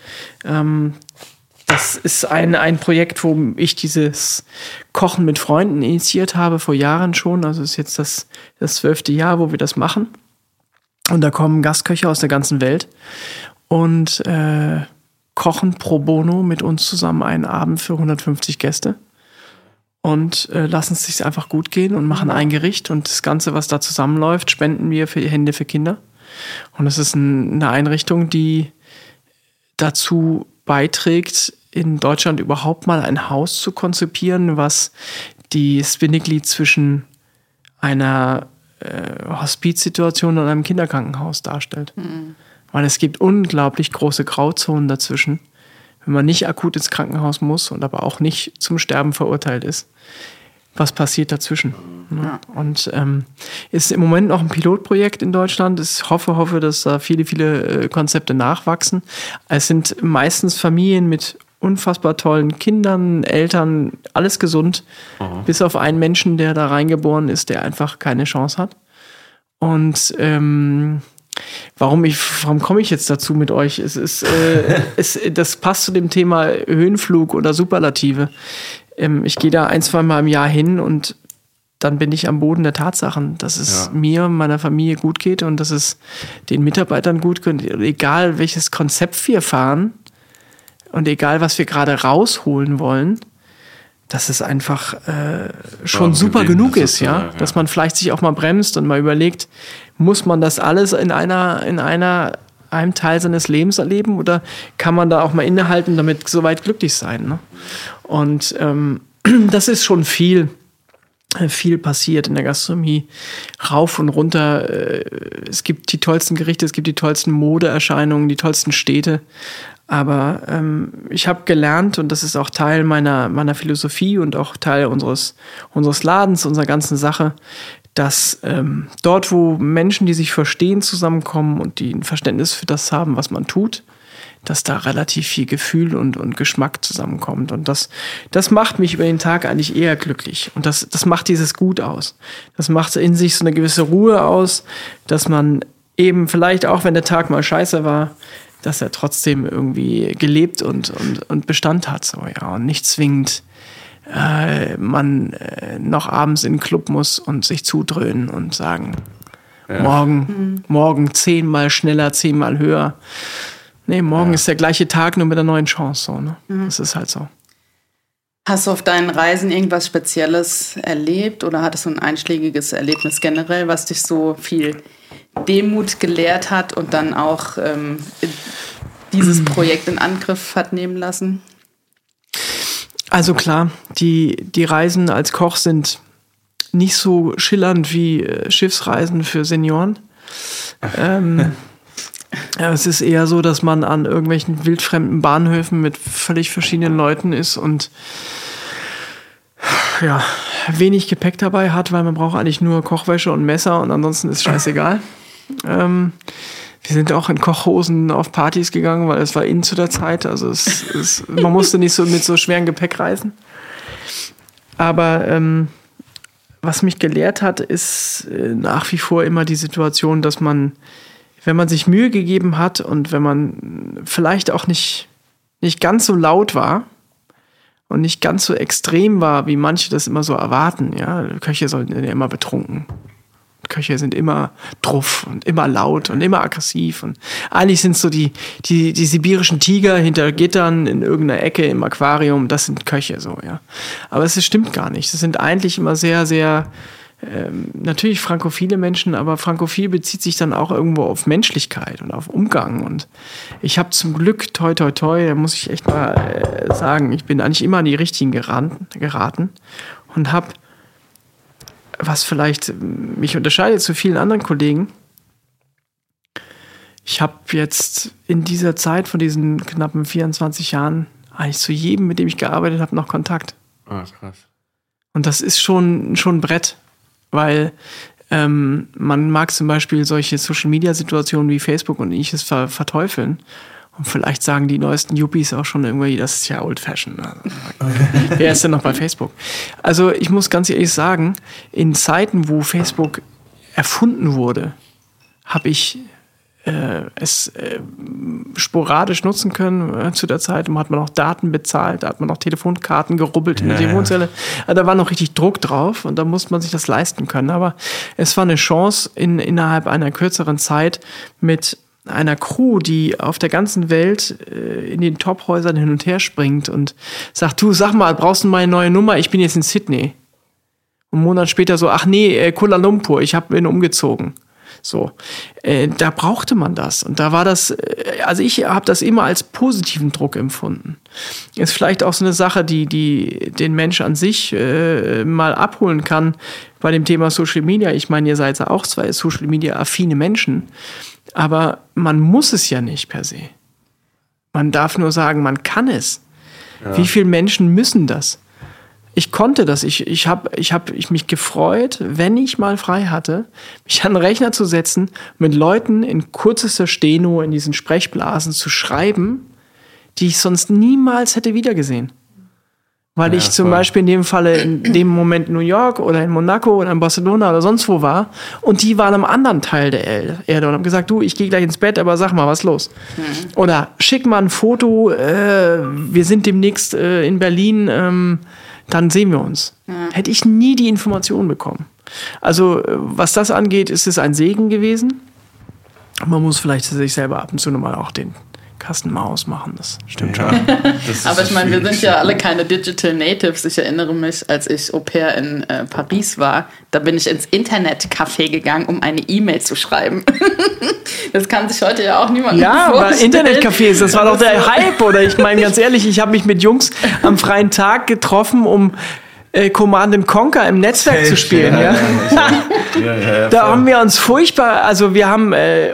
Speaker 3: Ähm, das ist ein, ein Projekt, wo ich dieses Kochen mit Freunden initiiert habe, vor Jahren schon. Also ist jetzt das, das zwölfte Jahr, wo wir das machen. Und da kommen Gastköche aus der ganzen Welt und äh, kochen pro bono mit uns zusammen einen Abend für 150 Gäste und äh, lassen es sich einfach gut gehen und machen ein Gericht und das Ganze, was da zusammenläuft, spenden wir für Hände für Kinder. Und es ist ein, eine Einrichtung, die dazu beiträgt, in Deutschland überhaupt mal ein Haus zu konzipieren, was die Bindeglied zwischen einer äh, Hospizsituation und einem Kinderkrankenhaus darstellt. Weil es gibt unglaublich große Grauzonen dazwischen, wenn man nicht akut ins Krankenhaus muss und aber auch nicht zum Sterben verurteilt ist. Was passiert dazwischen? Ne? Und ähm, ist im Moment noch ein Pilotprojekt in Deutschland. Ich hoffe, hoffe, dass da viele, viele äh, Konzepte nachwachsen. Es sind meistens Familien mit unfassbar tollen Kindern, Eltern, alles gesund, bis auf einen Menschen, der da reingeboren ist, der einfach keine Chance hat. Und ähm, warum ich, warum komme ich jetzt dazu mit euch? Es ist, äh, es, das passt zu dem Thema Höhenflug oder Superlative. Ähm, ich gehe da ein, zwei Mal im Jahr hin und dann bin ich am Boden der Tatsachen, dass es
Speaker 1: Ja.
Speaker 3: mir und meiner Familie gut geht und dass es den Mitarbeitern gut geht. Egal welches Konzept wir fahren und egal was wir gerade rausholen wollen, dass es einfach äh, schon
Speaker 1: Ja,
Speaker 3: super genug ist, ja?
Speaker 1: ja.
Speaker 3: Dass man vielleicht sich auch mal bremst und mal überlegt, muss man das alles in einer, in einer, einem Teil seines Lebens erleben oder kann man da auch mal innehalten, damit soweit glücklich sein? Ne? Und ähm, das ist schon viel viel passiert in der Gastronomie. Rauf und runter. Äh, es gibt die tollsten Gerichte, es gibt die tollsten Modeerscheinungen, die tollsten Städte. Aber ähm, ich habe gelernt, und das ist auch Teil meiner, meiner Philosophie und auch Teil unseres, unseres Ladens, unserer ganzen Sache, dass ähm, dort, wo Menschen, die sich verstehen, zusammenkommen und die ein Verständnis für das haben, was man tut, dass da relativ viel Gefühl und, und Geschmack zusammenkommt. Und das, das macht mich über den Tag eigentlich eher glücklich. Und das, das macht dieses Gut aus. Das macht in sich so eine gewisse Ruhe aus, dass man eben vielleicht auch, wenn der Tag mal scheiße war, dass er trotzdem irgendwie gelebt und, und, und Bestand hat. So, ja. Und nicht zwingend äh, man äh, noch abends in den Club muss und sich zudröhnen und sagen, ja. morgen, mhm. morgen zehnmal schneller, zehnmal höher. Nee, morgen ja. ist der gleiche Tag, nur mit einer neuen Chance. So, ne? Mhm. Das ist halt so.
Speaker 2: Hast du auf deinen Reisen irgendwas Spezielles erlebt oder hattest du ein einschlägiges Erlebnis generell, was dich so viel Demut gelehrt hat und dann auch ähm, dieses Projekt in Angriff hat nehmen lassen?
Speaker 3: Also klar, die, die Reisen als Koch sind nicht so schillernd wie äh, Schiffsreisen für Senioren. ähm, ja, es ist eher so, dass man an irgendwelchen wildfremden Bahnhöfen mit völlig verschiedenen Leuten ist und ja, wenig Gepäck dabei hat, weil man braucht eigentlich nur Kochwäsche und Messer und ansonsten ist scheißegal. Ähm, wir sind auch in Kochhosen auf Partys gegangen, weil es war innen zu der Zeit. Also es, es, man musste nicht so mit so schwerem Gepäck reisen. Aber ähm, was mich gelehrt hat, ist äh, nach wie vor immer die Situation, dass man wenn man sich Mühe gegeben hat und wenn man vielleicht auch nicht, nicht ganz so laut war und nicht ganz so extrem war, wie manche das immer so erwarten, ja, Köche sollten ja immer betrunken. Köche sind immer druff und immer laut und immer aggressiv. Und eigentlich sind so die, die, die sibirischen Tiger hinter Gittern in irgendeiner Ecke im Aquarium, das sind Köche so, ja. Aber es stimmt gar nicht. Das sind eigentlich immer sehr, sehr ähm, natürlich frankophile Menschen, aber frankophil bezieht sich dann auch irgendwo auf Menschlichkeit und auf Umgang. Und ich habe zum Glück, toi, toi, toi, da muss ich echt mal äh, sagen, ich bin eigentlich immer an die richtigen geraten, geraten und habe, was vielleicht mich unterscheidet zu vielen anderen Kollegen, ich habe jetzt in dieser Zeit von diesen knappen 24 Jahren eigentlich zu jedem, mit dem ich gearbeitet habe, noch Kontakt. Ah, krass. Und das ist schon, schon ein Brett weil ähm, man mag zum Beispiel solche Social-Media-Situationen wie Facebook und ähnliches ver verteufeln. Und vielleicht sagen die neuesten Yuppies auch schon irgendwie, das ist ja old fashioned. Also, wer ist denn noch bei Facebook? Also ich muss ganz ehrlich sagen, in Zeiten, wo Facebook erfunden wurde, habe ich äh, es äh, sporadisch nutzen können äh, zu der Zeit. Da hat man auch Daten bezahlt, da hat man auch Telefonkarten gerubbelt in der Telefonzelle. Also da war noch richtig Druck drauf und da musste man sich das leisten können. Aber es war eine Chance, in, innerhalb einer kürzeren Zeit mit einer Crew, die auf der ganzen Welt äh, in den Tophäusern hin und her springt und sagt, du sag mal, brauchst du mal eine neue Nummer? Ich bin jetzt in Sydney. Und einen Monat später so, ach nee, äh, Kuala Lumpur, ich hab, bin umgezogen. So, äh, da brauchte man das. Und da war das, äh, also ich habe das immer als positiven Druck empfunden. Ist vielleicht auch so eine Sache, die, die den Mensch an sich äh, mal abholen kann bei dem Thema Social Media. Ich meine, ihr seid ja auch zwei Social Media affine Menschen, aber man muss es ja nicht per se. Man darf nur sagen, man kann es. Ja. Wie viele Menschen müssen das? ich konnte das. Ich, ich habe ich hab ich mich gefreut, wenn ich mal frei hatte, mich an den Rechner zu setzen, mit Leuten in kürzester Steno in diesen Sprechblasen zu schreiben, die ich sonst niemals hätte wiedergesehen. Weil ja, ich zum voll. Beispiel in dem Falle in dem Moment in New York oder in Monaco oder in Barcelona oder sonst wo war und die waren am anderen Teil der Erde und haben gesagt, du, ich gehe gleich ins Bett, aber sag mal, was los? Mhm. Oder schick mal ein Foto, äh, wir sind demnächst äh, in Berlin, ähm, dann sehen wir uns. Ja. Hätte ich nie die Information bekommen. Also, äh, was das angeht, ist es ein Segen gewesen. Man muss vielleicht sich selber ab und zu nochmal auch den, Kasten mal ausmachen. Das stimmt
Speaker 1: Ja,
Speaker 3: schon.
Speaker 1: das
Speaker 2: Aber ich meine, wir sind ja alle keine Digital Natives. Ich erinnere mich, als ich Au pair in äh, Paris war, da bin ich ins Internetcafé gegangen, um eine E-Mail zu schreiben. das kann sich heute ja auch niemand
Speaker 3: Ja, aber
Speaker 2: vorstellen.
Speaker 3: Internetcafés, das war doch der Hype. Oder ich meine ganz ehrlich, ich habe mich mit Jungs am freien Tag getroffen, um äh, Command and Conquer im Netzwerk zu spielen. Ja,
Speaker 1: ja,
Speaker 3: Da haben wir uns furchtbar, also wir haben äh,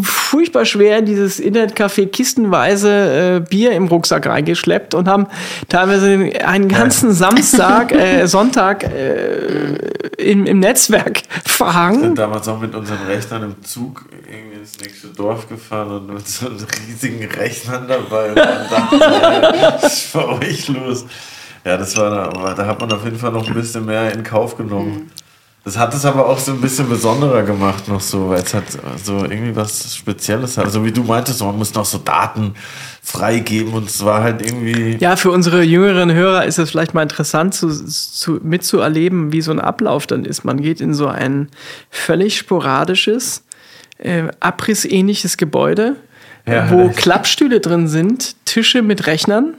Speaker 3: furchtbar schwer in dieses Internetcafé kistenweise äh, Bier im Rucksack reingeschleppt und haben teilweise einen ganzen Samstag, äh, Sonntag äh, im, im Netzwerk verhangen.
Speaker 1: sind damals auch mit unseren Rechnern im Zug irgendwie ins nächste Dorf gefahren und mit so einem riesigen Rechnern dabei. Und dann dachten wir, ey, was ist bei euch los? Ja, das war da, aber da hat man auf jeden Fall noch ein bisschen mehr in Kauf genommen. Das hat es aber auch so ein bisschen besonderer gemacht noch so, weil es hat so irgendwie was Spezielles hat. Also wie du meintest, man muss noch so Daten freigeben und es war halt irgendwie...
Speaker 3: Ja, für unsere jüngeren Hörer ist es vielleicht mal interessant zu, zu, mitzuerleben, wie so ein Ablauf dann ist. Man geht in so ein völlig sporadisches, äh, abrissähnliches Gebäude,
Speaker 1: Ja,
Speaker 3: wo. Klappstühle drin sind, Tische mit Rechnern.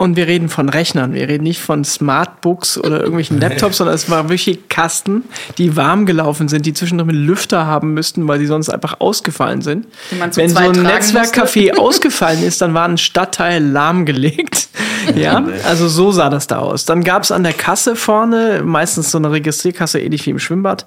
Speaker 3: Und wir reden von Rechnern, wir reden nicht von Smartbooks oder irgendwelchen Laptops, sondern es war wirklich Kasten, die warm gelaufen sind, die zwischendrin mit Lüfter haben müssten, weil die sonst einfach ausgefallen sind. Wenn so ein Netzwerkcafé ausgefallen ist, dann war ein Stadtteil lahmgelegt. Ja, also so sah das da aus. Dann gab es an der Kasse vorne, meistens so eine Registrierkasse, ähnlich wie im Schwimmbad,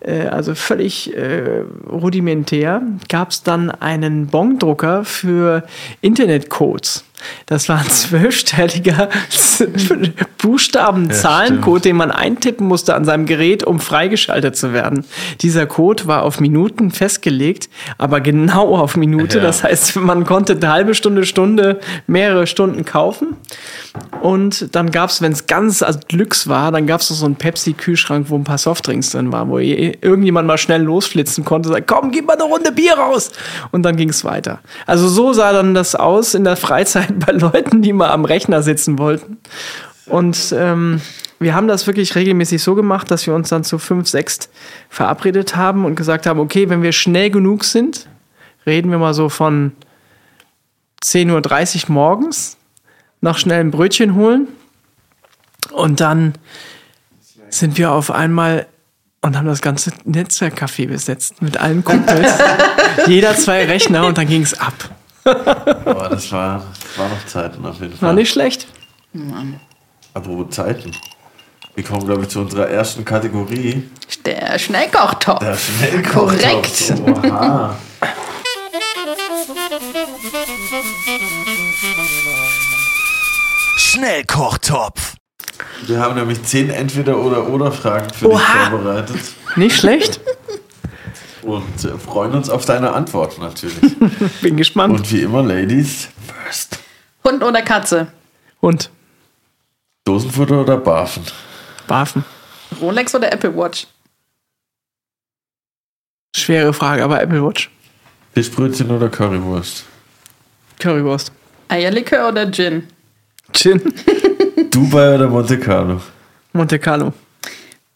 Speaker 3: äh, also völlig äh, rudimentär, gab es dann einen Bongdrucker für Internetcodes. Das war ein zwölfstelliger Buchstaben-Zahlencode, den man eintippen musste an seinem Gerät, um freigeschaltet zu werden. Dieser Code war auf Minuten festgelegt, aber genau auf Minute.
Speaker 1: Ja.
Speaker 3: Das heißt, man konnte eine halbe Stunde, Stunde, mehrere Stunden kaufen. Und dann gab es, wenn es ganz also Glücks war, dann gab es so einen Pepsi-Kühlschrank, wo ein paar Softdrinks drin waren, wo je- irgendjemand mal schnell losflitzen konnte, sagen, komm, gib mal eine Runde Bier raus. Und dann ging es weiter. Also so sah dann das aus in der Freizeit bei Leuten, die mal am Rechner sitzen wollten. Und ähm, wir haben das wirklich regelmäßig so gemacht, dass wir uns dann zu fünf, sechs verabredet haben und gesagt haben, okay, wenn wir schnell genug sind, reden wir mal so von 10.30 Uhr morgens, noch schnell ein Brötchen holen und dann sind wir auf einmal und haben das ganze Netzwerkcafé besetzt mit allen Kumpels. Jeder zwei Rechner und dann ging es ab.
Speaker 1: Boah, das war, das war noch Zeiten auf jeden Fall.
Speaker 3: War nicht schlecht.
Speaker 1: Apropos Zeiten. Wir kommen, glaube ich, zu unserer ersten Kategorie.
Speaker 2: Der Schnellkochtopf.
Speaker 1: Der Schnellkochtopf.
Speaker 2: Korrekt.
Speaker 1: Oha.
Speaker 6: Schnellkochtopf.
Speaker 1: Wir haben nämlich zehn Entweder-oder-oder-Fragen für dich
Speaker 3: Oha.
Speaker 1: vorbereitet
Speaker 3: Nicht schlecht.
Speaker 1: Und äh, freuen uns auf deine Antwort natürlich.
Speaker 3: Bin gespannt.
Speaker 1: und wie immer, Ladies first.
Speaker 2: Hund oder Katze?
Speaker 3: Und
Speaker 1: Dosenfutter oder Barfen?
Speaker 3: Barfen.
Speaker 2: Rolex oder Apple Watch?
Speaker 3: Schwere Frage, aber Apple Watch.
Speaker 1: Fischbrötchen oder Currywurst?
Speaker 3: Currywurst.
Speaker 2: Eierlikör oder Gin?
Speaker 3: Gin.
Speaker 1: Dubai oder Monte Carlo?
Speaker 3: Monte Carlo.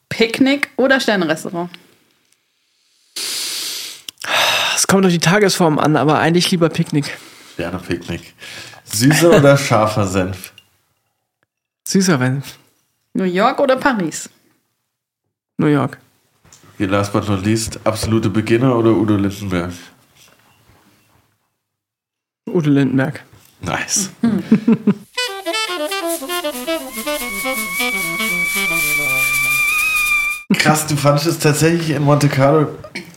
Speaker 2: Picknick oder Sternrestaurant?
Speaker 3: Es kommt auf die Tagesform an, aber eigentlich lieber Picknick.
Speaker 1: Gerne Picknick. Süßer oder scharfer Senf?
Speaker 3: Süßer Senf.
Speaker 2: New York oder Paris?
Speaker 3: New York.
Speaker 1: Hier last but not least, absolute Beginner oder Udo Lindenberg?
Speaker 3: Udo Lindenberg.
Speaker 1: Nice. Krass, du fandest es tatsächlich in Monte Carlo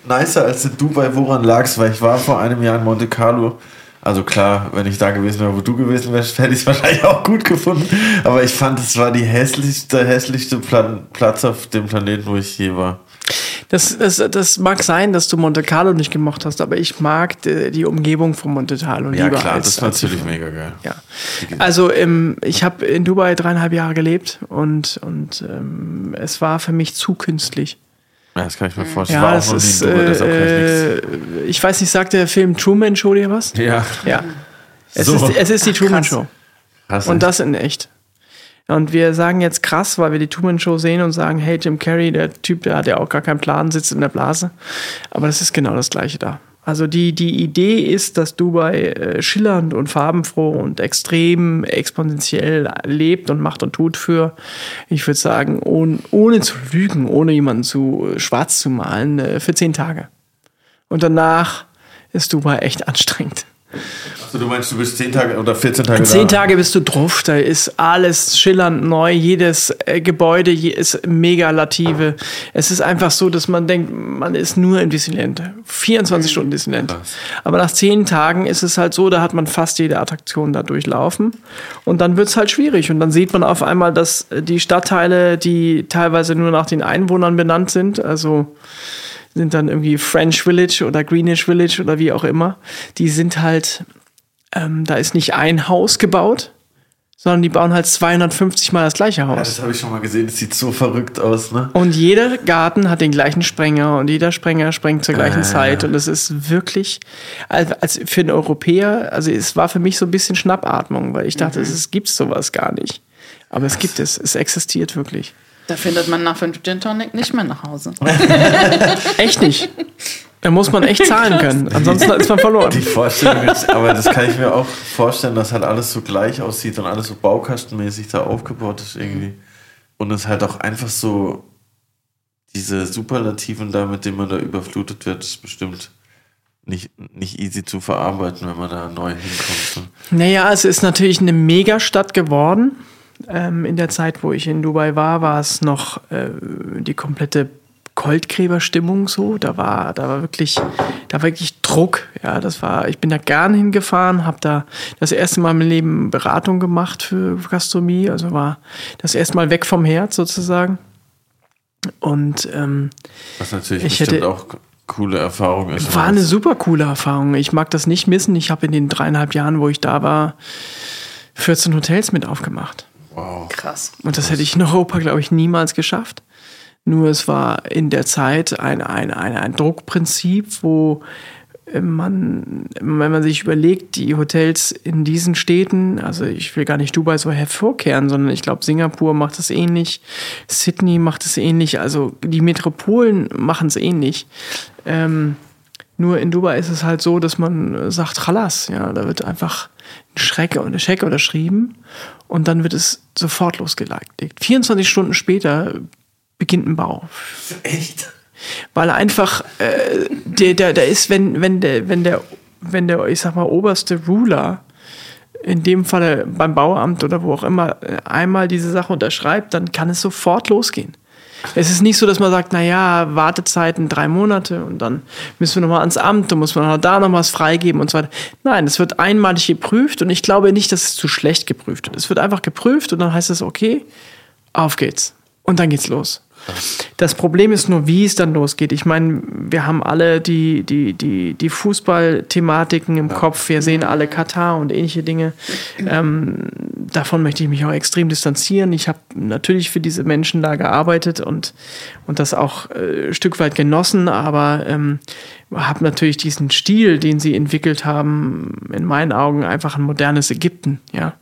Speaker 1: nicer als in Dubai. Woran lag's? Weil ich war vor einem Jahr in Monte Carlo. Also klar, wenn ich da gewesen wäre, wo du gewesen wärst, hätte ich es wahrscheinlich auch gut gefunden. Aber ich fand, es war die hässlichste, hässlichste Plan Platz auf dem Planeten, wo ich je war.
Speaker 3: Das, das, das mag sein, dass du Monte Carlo nicht gemocht hast, aber ich mag die, die Umgebung von Monte Carlo
Speaker 1: Ja
Speaker 3: lieber
Speaker 1: klar,
Speaker 3: als,
Speaker 1: das war
Speaker 3: als
Speaker 1: natürlich mega geil.
Speaker 3: Ja. Also ähm, ich habe in Dubai dreieinhalb Jahre gelebt und, und ähm, es war für mich zu künstlich.
Speaker 1: Ja, das kann ich mir vorstellen.
Speaker 3: Ja,
Speaker 1: ich nie
Speaker 3: ist,
Speaker 1: ich
Speaker 3: äh,
Speaker 1: nichts.
Speaker 3: ich weiß nicht, sagt der Film Truman Show dir was?
Speaker 1: Ja,
Speaker 3: Ja. Es,
Speaker 1: So.
Speaker 3: ist, es ist die Truman Show.
Speaker 1: krass.
Speaker 3: Und das in echt. Und wir sagen jetzt krass, weil wir die Truman Show sehen und sagen, hey, Jim Carrey, der Typ, der hat ja auch gar keinen Plan, sitzt in der Blase. Aber das ist genau das Gleiche da. Also die, die Idee ist, dass Dubai äh, schillernd und farbenfroh und extrem exponentiell lebt und macht und tut für, ich würde sagen, ohne, ohne zu lügen, ohne jemanden zu äh, schwarz zu malen, äh, für zehn Tage. Und danach ist Dubai echt anstrengend.
Speaker 1: Also du meinst, du bist 10 Tage oder 14 Tage
Speaker 3: Zehn da? Tage bist du drauf, da ist alles schillernd neu, jedes äh, Gebäude ist mega lative. Es ist einfach so, dass man denkt, man ist nur in Disneyland. 24 Stunden Disneyland. Krass. Aber nach zehn Tagen ist es halt so, da hat man fast jede Attraktion da durchlaufen. Und dann wird es halt schwierig. Und dann sieht man auf einmal, dass die Stadtteile, die teilweise nur nach den Einwohnern benannt sind, also sind dann irgendwie French Village oder Greenish Village oder wie auch immer. Die sind halt, ähm, da ist nicht ein Haus gebaut, sondern die bauen halt 250 Mal das gleiche Haus. Ja,
Speaker 1: das habe ich schon mal gesehen, das sieht so verrückt aus, ne?
Speaker 3: Und jeder Garten hat den gleichen Sprenger und jeder Sprenger sprengt zur gleichen äh. Zeit und es ist wirklich, als, als für einen Europäer, also es war für mich so ein bisschen Schnappatmung, weil ich dachte, mhm. es gibt sowas gar nicht. Aber es gibt es, es existiert wirklich.
Speaker 2: Da findet man nach fünf Gin Tonic nicht mehr nach Hause.
Speaker 3: echt nicht. Da muss man echt zahlen können. Ansonsten ist man verloren.
Speaker 1: Die Vorstellung ist, aber das kann ich mir auch vorstellen, dass halt alles so gleich aussieht und alles so baukastenmäßig da aufgebaut ist irgendwie. Und es halt auch einfach so diese Superlativen da, mit denen man da überflutet wird, ist bestimmt nicht, nicht easy zu verarbeiten, wenn man da neu hinkommt.
Speaker 3: Naja, es ist natürlich eine Megastadt geworden. Ähm, in der Zeit, wo ich in Dubai war, war es noch äh, die komplette Goldgräberstimmung so. Da war, da war wirklich, da war wirklich Druck. Ja, das war, ich bin da gern hingefahren, habe da das erste Mal im Leben Beratung gemacht für Gastronomie. Also war das erste Mal weg vom Herz sozusagen. Und ähm,
Speaker 1: was natürlich ich hätte, auch coole Erfahrung ist.
Speaker 3: War eine super coole Erfahrung. Ich mag das nicht missen. Ich habe in den dreieinhalb Jahren, wo ich da war, 14 Hotels mit aufgemacht.
Speaker 2: Wow. Krass.
Speaker 3: Und das hätte ich in Europa, glaube ich, niemals geschafft. Nur es war in der Zeit ein, ein, ein, ein Druckprinzip, wo man, wenn man sich überlegt, die Hotels in diesen Städten, also ich will gar nicht Dubai so hervorkehren, sondern ich glaube, Singapur macht es ähnlich, Sydney macht es ähnlich, also die Metropolen machen es ähnlich. Ähm, nur in Dubai ist es halt so, dass man sagt, Chalas, ja, da wird einfach ein Schreck und ein Scheck unterschrieben und dann wird es sofort losgelegt. 24 Stunden später beginnt ein Bau.
Speaker 1: Echt?
Speaker 3: Weil einfach äh, der, der, der ist, wenn, wenn der, wenn der, wenn der, ich sag mal, oberste Ruler in dem Fall beim Bauamt oder wo auch immer einmal diese Sache unterschreibt, dann kann es sofort losgehen. Es ist nicht so, dass man sagt, naja, Wartezeiten drei Monate und dann müssen wir nochmal ans Amt, dann muss man da noch was freigeben und so weiter. Nein, es wird einmalig geprüft und ich glaube nicht, dass es zu schlecht geprüft wird. Es wird einfach geprüft und dann heißt es, okay, auf geht's. Und dann geht's los. Das Problem ist nur, wie es dann losgeht. Ich meine, wir haben alle die, die, die, die Fußballthematiken im ja. Kopf. Wir sehen alle Katar und ähnliche Dinge. Ähm, davon möchte ich mich auch extrem distanzieren. Ich habe natürlich für diese Menschen da gearbeitet und, und das auch äh, ein Stück weit genossen, aber ähm, habe natürlich diesen Stil, den sie entwickelt haben, in meinen Augen einfach ein modernes Ägypten. Ja,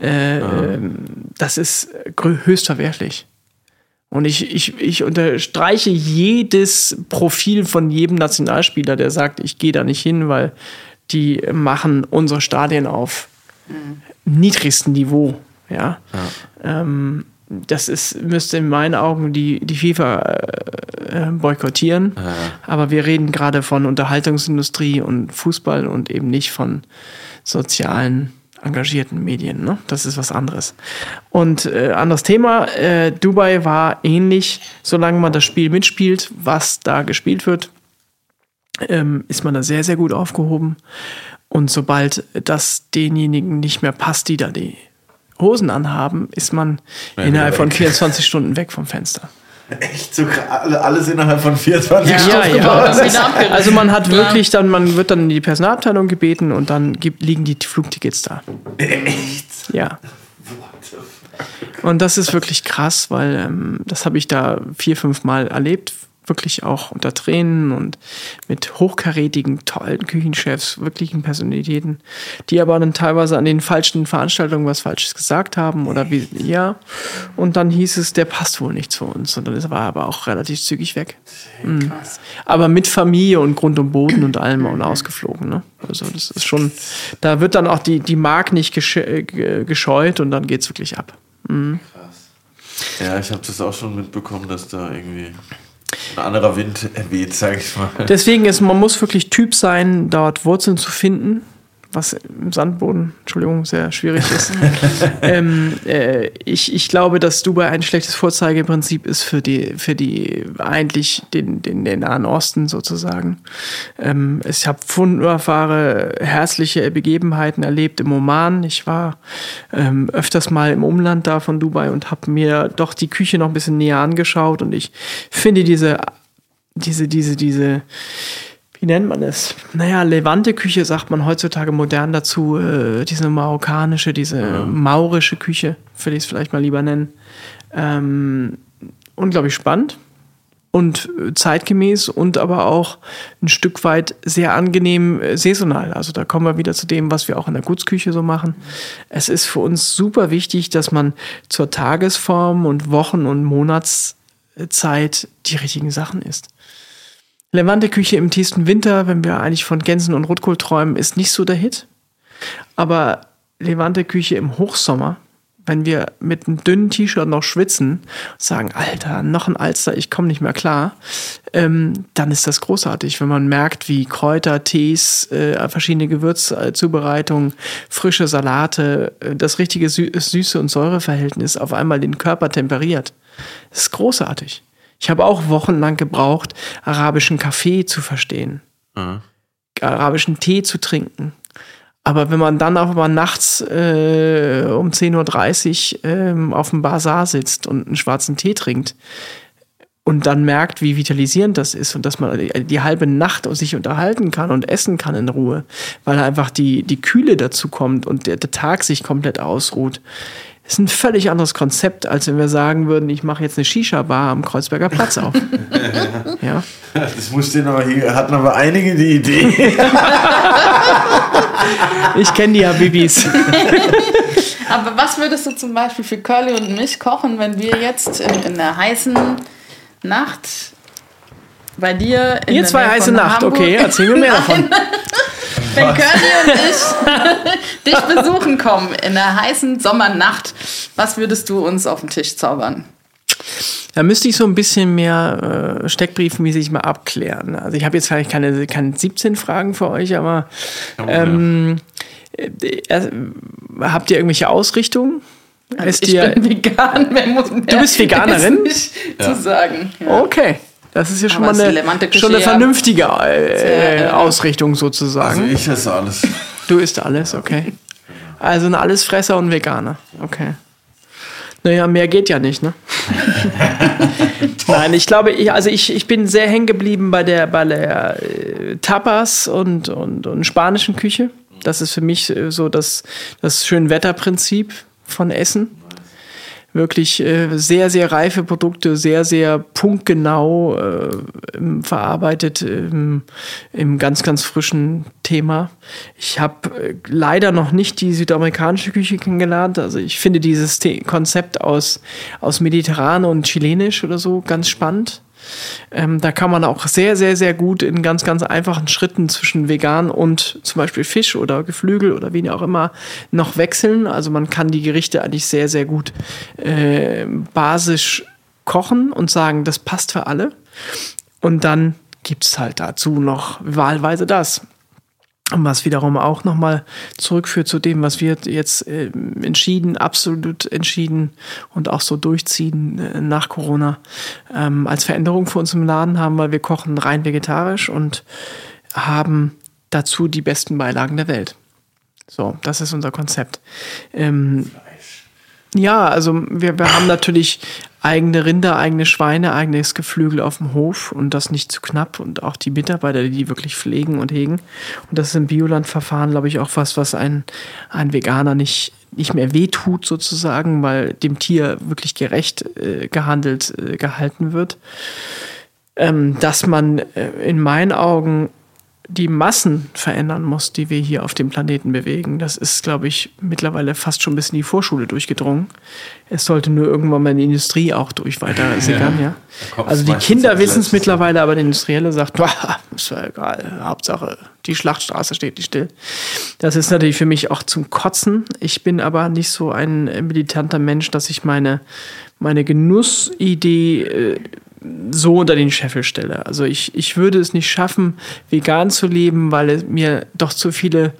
Speaker 3: äh, ja. Ähm, das ist höchst verwerflich. Und ich, ich, ich unterstreiche jedes Profil von jedem Nationalspieler, der sagt, ich gehe da nicht hin, weil die machen unsere Stadien auf mhm. niedrigstem Niveau. Ja. ja. Ähm, das ist, müsste in meinen Augen die, die FIFA äh, boykottieren. Ja. Aber wir reden gerade von Unterhaltungsindustrie und Fußball und eben nicht von sozialen engagierten Medien. Ne? Das ist was anderes. Und äh, anderes Thema, äh, Dubai war ähnlich, solange man das Spiel mitspielt, was da gespielt wird, ähm, ist man da sehr, sehr gut aufgehoben. Und sobald das denjenigen nicht mehr passt, die da die Hosen anhaben, ist man ja, innerhalb von 24 Stunden weg vom Fenster.
Speaker 1: Echt so alles innerhalb von 24 ja,
Speaker 3: Stunden. Ja, ja. Also man hat wirklich dann, man wird dann in die Personalabteilung gebeten und dann gibt, liegen die Flugtickets da.
Speaker 1: Echt?
Speaker 3: Ja. Und das ist wirklich krass, weil ähm, das habe ich da vier, fünf Mal erlebt. Wirklich auch unter Tränen und mit hochkarätigen, tollen Küchenchefs, wirklichen Personalitäten, die aber dann teilweise an den falschen Veranstaltungen was Falsches gesagt haben oder wie, ja. Und dann hieß es, der passt wohl nicht zu uns. Und dann ist er aber auch relativ zügig weg. Mhm. Aber mit Familie und Grund und Boden und allem und ausgeflogen, ne? Also das ist schon, da wird dann auch die, die Mark nicht gescheut und dann geht's wirklich ab. Mhm.
Speaker 1: Krass. Ja, ich habe das auch schon mitbekommen, dass da irgendwie ein anderer Wind weht, sag ich mal.
Speaker 3: Deswegen ist, man muss wirklich Typ sein, dort Wurzeln zu finden was im Sandboden, Entschuldigung, sehr schwierig ist. ähm, äh, ich, ich glaube, dass Dubai ein schlechtes Vorzeigebrinzip ist für die, für die eigentlich den, den, den Nahen Osten sozusagen. Ähm, ich habe wunderbare, herzliche Begebenheiten erlebt im Oman. Ich war ähm, öfters mal im Umland da von Dubai und habe mir doch die Küche noch ein bisschen näher angeschaut und ich finde diese, diese, diese, diese, wie nennt man es? Naja, Levante-Küche sagt man heutzutage modern dazu, äh, diese marokkanische, diese ja. maurische Küche, würde ich es vielleicht mal lieber nennen. Ähm, unglaublich spannend und äh, zeitgemäß und aber auch ein Stück weit sehr angenehm äh, saisonal. Also da kommen wir wieder zu dem, was wir auch in der Gutsküche so machen. Es ist für uns super wichtig, dass man zur Tagesform und Wochen- und Monatszeit die richtigen Sachen isst. Levante-Küche im tiefsten Winter, wenn wir eigentlich von Gänsen und Rotkohl träumen, ist nicht so der Hit. Aber Levante-Küche im Hochsommer, wenn wir mit einem dünnen T-Shirt noch schwitzen sagen, Alter, noch ein Alster, ich komme nicht mehr klar, ähm, dann ist das großartig, wenn man merkt, wie Kräuter, Tees, äh, verschiedene Gewürzzubereitungen, frische Salate, äh, das richtige Sü Süße- und Säureverhältnis auf einmal den Körper temperiert. Das ist großartig. Ich habe auch wochenlang gebraucht, arabischen Kaffee zu verstehen, mhm. arabischen Tee zu trinken. Aber wenn man dann auch mal nachts äh, um 10.30 Uhr äh, auf dem Bazar sitzt und einen schwarzen Tee trinkt und dann merkt, wie vitalisierend das ist und dass man die, die halbe Nacht sich unterhalten kann und essen kann in Ruhe, weil einfach die, die Kühle dazu kommt und der, der Tag sich komplett ausruht, ist ein völlig anderes Konzept, als wenn wir sagen würden, ich mache jetzt eine Shisha-Bar am Kreuzberger Platz auf.
Speaker 1: ja. Das musste aber hier, hatten aber einige die Idee.
Speaker 3: ich kenne die Habibis.
Speaker 2: aber was würdest du zum Beispiel für Curly und mich kochen, wenn wir jetzt in, in der heißen Nacht bei dir
Speaker 3: in Ihr zwei heiße Nacht, Hamburg. okay, erzähl mir mehr davon.
Speaker 2: Wenn Curly und ich dich besuchen kommen in der heißen Sommernacht, was würdest du uns auf den Tisch zaubern?
Speaker 3: Da müsste ich so ein bisschen mehr äh, steckbriefmäßig mal abklären. Also ich habe jetzt vielleicht keine, keine 17 Fragen für euch, aber ähm, äh, äh, habt ihr irgendwelche Ausrichtungen?
Speaker 2: Also ich dir, bin vegan. Wer muss mehr
Speaker 3: du bist Veganerin?
Speaker 2: Nicht ja. zu sagen.
Speaker 3: Ja. Okay. Das ist ja schon Aber mal eine, schon eine vernünftige äh, äh, Ausrichtung sozusagen.
Speaker 1: Also ich esse alles.
Speaker 3: Du isst alles, okay. Also ein Allesfresser und Veganer. Okay. Naja, mehr geht ja nicht, ne? Nein, ich glaube, ich, also ich, ich bin sehr hängen geblieben bei der, bei der äh, Tapas und, und, und spanischen Küche. Das ist für mich äh, so das, das Schönwetterprinzip von Essen wirklich äh, sehr, sehr reife Produkte, sehr, sehr punktgenau äh, verarbeitet im, im, ganz, ganz frischen Thema. Ich habe äh, leider noch nicht die südamerikanische Küche kennengelernt. Also ich finde dieses Konzept aus, aus Mediterran und Chilenisch oder so ganz spannend. Ähm, da kann man auch sehr, sehr, sehr gut in ganz, ganz einfachen Schritten zwischen vegan und zum Beispiel Fisch oder Geflügel oder wie auch immer noch wechseln. Also man kann die Gerichte eigentlich sehr, sehr gut äh, basisch kochen und sagen, das passt für alle. Und dann gibt es halt dazu noch wahlweise das. Was wiederum auch nochmal zurückführt zu dem, was wir jetzt äh, entschieden, absolut entschieden und auch so durchziehen äh, nach Corona ähm, als Veränderung für uns im Laden haben, weil wir kochen rein vegetarisch und haben dazu die besten Beilagen der Welt. So, das ist unser Konzept. Ähm, ja, also wir, wir haben natürlich eigene Rinder, eigene Schweine, eigenes Geflügel auf dem Hof und das nicht zu knapp und auch die Mitarbeiter, die die wirklich pflegen und hegen. Und das ist im Biolandverfahren, glaube ich, auch was, was ein, ein Veganer nicht, nicht mehr wehtut sozusagen, weil dem Tier wirklich gerecht äh, gehandelt, äh, gehalten wird. ähm, dass man äh, in meinen Augen die Massen verändern muss, die wir hier auf dem Planeten bewegen. Das ist, glaube ich, mittlerweile fast schon bis in die Vorschule durchgedrungen. Es sollte nur irgendwann mal in die Industrie auch durch weiter sickern, ja. ja. Also die Kinder wissen es mittlerweile, aber der Industrielle sagt, ist ja egal, Hauptsache die Schlachtstraße steht nicht still. Das ist natürlich für mich auch zum Kotzen. Ich bin aber nicht so ein militanter Mensch, dass ich meine, meine Genussidee äh, so unter den Scheffel stelle. Also ich, ich würde es nicht schaffen, vegan zu leben, weil es mir doch zu viele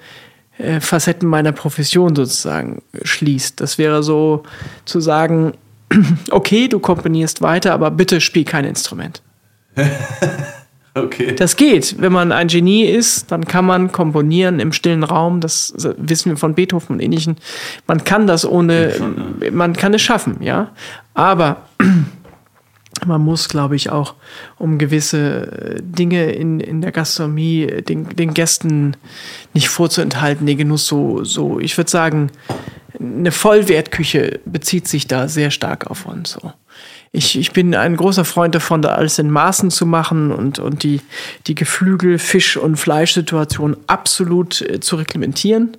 Speaker 3: äh, Facetten meiner Profession sozusagen schließt. Das wäre so zu sagen, okay, du komponierst weiter, aber bitte spiel kein Instrument. okay. Das geht. Wenn man ein Genie ist, dann kann man komponieren im stillen Raum. Das wissen wir von Beethoven und ähnlichen. Man kann das ohne, man kann es schaffen, ja. Aber man muss, glaube ich, auch um gewisse äh, Dinge in, in der Gastronomie äh, den, den Gästen nicht vorzuenthalten, den Genuss so, so, ich würde sagen, eine Vollwertküche bezieht sich da sehr stark auf uns. So. Ich, ich bin ein großer Freund davon, da alles in Maßen zu machen und, und die, die Geflügel-, Fisch- und Fleischsituation absolut äh, zu reglementieren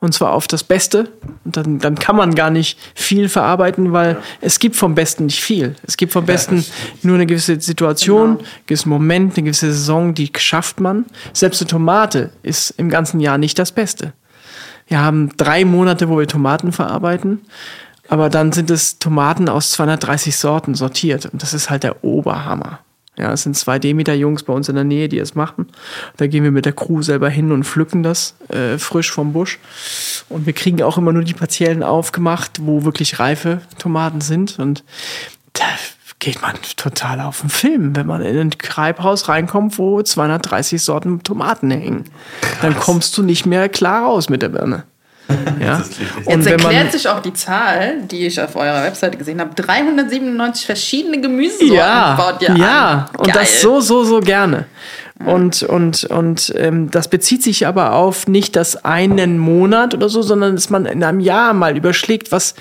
Speaker 3: und zwar auf das Beste. Und dann, dann kann man gar nicht viel verarbeiten, weil ja. es gibt vom Besten nicht viel. Es gibt vom Besten ja, nur eine gewisse Situation, genau. einen gewissen Moment, eine gewisse Saison, die schafft man. Selbst eine Tomate ist im ganzen Jahr nicht das Beste. Wir haben drei Monate, wo wir Tomaten verarbeiten. Aber dann sind es Tomaten aus 230 Sorten sortiert. Und das ist halt der Oberhammer. Ja, es sind zwei Demeter-Jungs bei uns in der Nähe, die es machen. Da gehen wir mit der Crew selber hin und pflücken das äh, frisch vom Busch. Und wir kriegen auch immer nur die partiellen aufgemacht, wo wirklich reife Tomaten sind. Und da geht man total auf den Film, wenn man in ein Treibhaus reinkommt, wo 230 Sorten Tomaten hängen. Krass. Dann kommst du nicht mehr klar raus mit der Birne.
Speaker 2: Ja? Jetzt erklärt sich auch die Zahl, die ich auf eurer Webseite gesehen habe. 397 verschiedene Gemüsesorten
Speaker 3: ja, baut ihr Ja, an. und das so, so, so gerne. Und, und, und ähm, das bezieht sich aber auf nicht das einen Monat oder so, sondern dass man in einem Jahr mal überschlägt, was,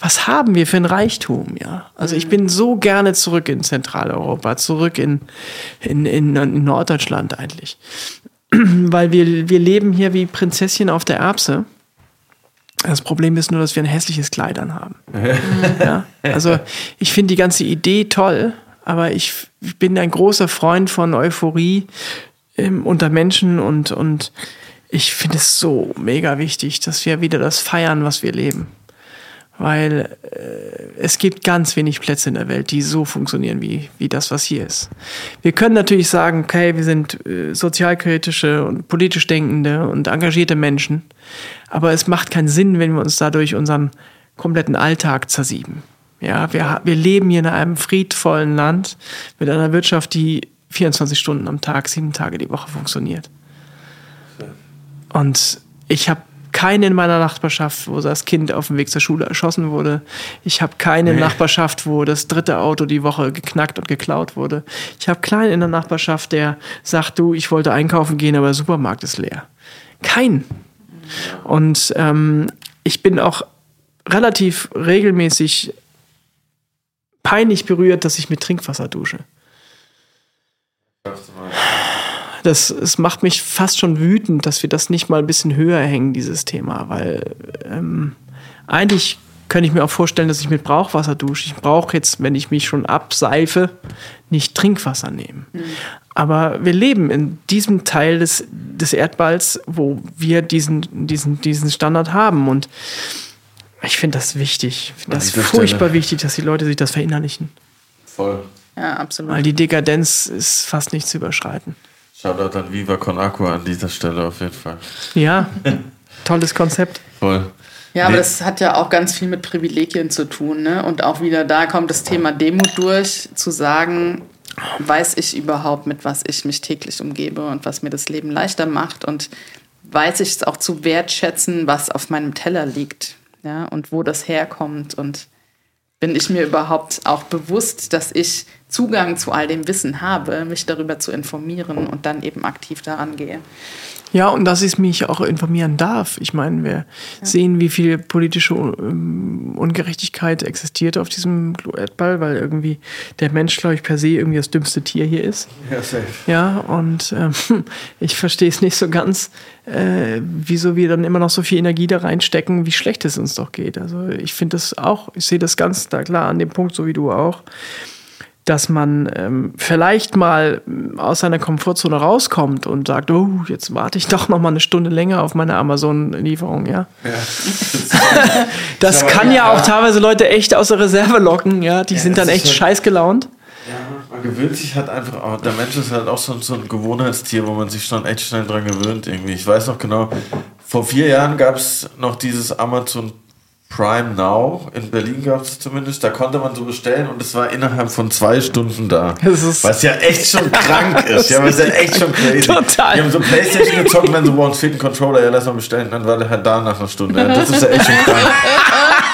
Speaker 3: was haben wir für ein Reichtum, ja. Also ich mhm. bin so gerne zurück in Zentraleuropa, zurück in, in, in, in Norddeutschland eigentlich. Weil wir, wir leben hier wie Prinzesschen auf der Erbse. Das Problem ist nur, dass wir ein hässliches Kleid anhaben. ja? Also ich finde die ganze Idee toll, aber ich, ich bin ein großer Freund von Euphorie ähm, unter Menschen und, und ich finde es so mega wichtig, dass wir wieder das feiern, was wir leben weil äh, es gibt ganz wenig Plätze in der Welt, die so funktionieren wie, wie das, was hier ist. Wir können natürlich sagen, okay, wir sind äh, sozialkritische und politisch denkende und engagierte Menschen, aber es macht keinen Sinn, wenn wir uns dadurch unseren kompletten Alltag zersieben. Ja, wir, wir leben hier in einem friedvollen Land mit einer Wirtschaft, die 24 Stunden am Tag, sieben Tage die Woche funktioniert. Und ich habe keinen in meiner Nachbarschaft, wo das Kind auf dem Weg zur Schule erschossen wurde. Ich habe keine nee. Nachbarschaft, wo das dritte Auto die Woche geknackt und geklaut wurde. Ich habe keinen in der Nachbarschaft, der sagt, du, ich wollte einkaufen gehen, aber der Supermarkt ist leer. Kein. Und ähm, ich bin auch relativ regelmäßig peinlich berührt, dass ich mit Trinkwasser dusche das, es macht mich fast schon wütend, dass wir das nicht mal ein bisschen höher hängen, dieses Thema, weil ähm, eigentlich könnte ich mir auch vorstellen, dass ich mit Brauchwasser dusche. Ich brauche jetzt, wenn ich mich schon abseife, nicht Trinkwasser nehmen. Mhm. Aber wir leben in diesem Teil des, des Erdballs, wo wir diesen, diesen, diesen Standard haben. Und ich finde das wichtig. Ich finde das furchtbar Stelle. wichtig, dass die Leute sich das verinnerlichen.
Speaker 2: Voll. Ja, absolut.
Speaker 3: Weil die Dekadenz ist fast nicht zu überschreiten.
Speaker 1: Shoutout an Viva Con Aqua an dieser Stelle auf jeden Fall.
Speaker 3: Ja, tolles Konzept.
Speaker 1: Voll.
Speaker 2: Ja, aber das hat ja auch ganz viel mit Privilegien zu tun. Ne? Und auch wieder da kommt das Thema Demut durch, zu sagen, weiß ich überhaupt, mit was ich mich täglich umgebe und was mir das Leben leichter macht und weiß ich es auch zu wertschätzen, was auf meinem Teller liegt ja? und wo das herkommt und bin ich mir überhaupt auch bewusst, dass ich Zugang zu all dem Wissen habe, mich darüber zu informieren und dann eben aktiv daran gehe.
Speaker 3: Ja, und dass ich mich auch informieren darf. Ich meine, wir ja. sehen, wie viel politische ähm, Ungerechtigkeit existiert auf diesem Erdball, weil irgendwie der Mensch, glaube ich, per se irgendwie das dümmste Tier hier ist. Ja, safe. Ja, und ähm, ich verstehe es nicht so ganz, äh, wieso wir dann immer noch so viel Energie da reinstecken, wie schlecht es uns doch geht. Also ich finde das auch, ich sehe das ganz da klar an dem Punkt, so wie du auch dass man ähm, vielleicht mal ähm, aus seiner Komfortzone rauskommt und sagt, oh, jetzt warte ich doch noch mal eine Stunde länger auf meine Amazon-Lieferung, ja. ja. das kann ja auch teilweise Leute echt aus der Reserve locken, ja. Die ja, sind dann echt halt, scheiß gelaunt.
Speaker 1: Ja, man gewöhnt sich halt einfach, auch, der Mensch ist halt auch so, so ein Gewohnheitstier, wo man sich schon echt schnell dran gewöhnt irgendwie. Ich weiß noch genau, vor vier Jahren gab es noch dieses Amazon Prime Now, in Berlin gab es zumindest, da konnte man so bestellen und es war innerhalb von zwei Stunden da. was ja echt schon krank ist. Ja, was ja echt schon crazy. Total. Die haben so Playstation gezockt und dann so, uns fehlt ein Controller, ja, lass mal bestellen. Dann war der halt da nach einer Stunde. Ja, das ist ja echt schon krank.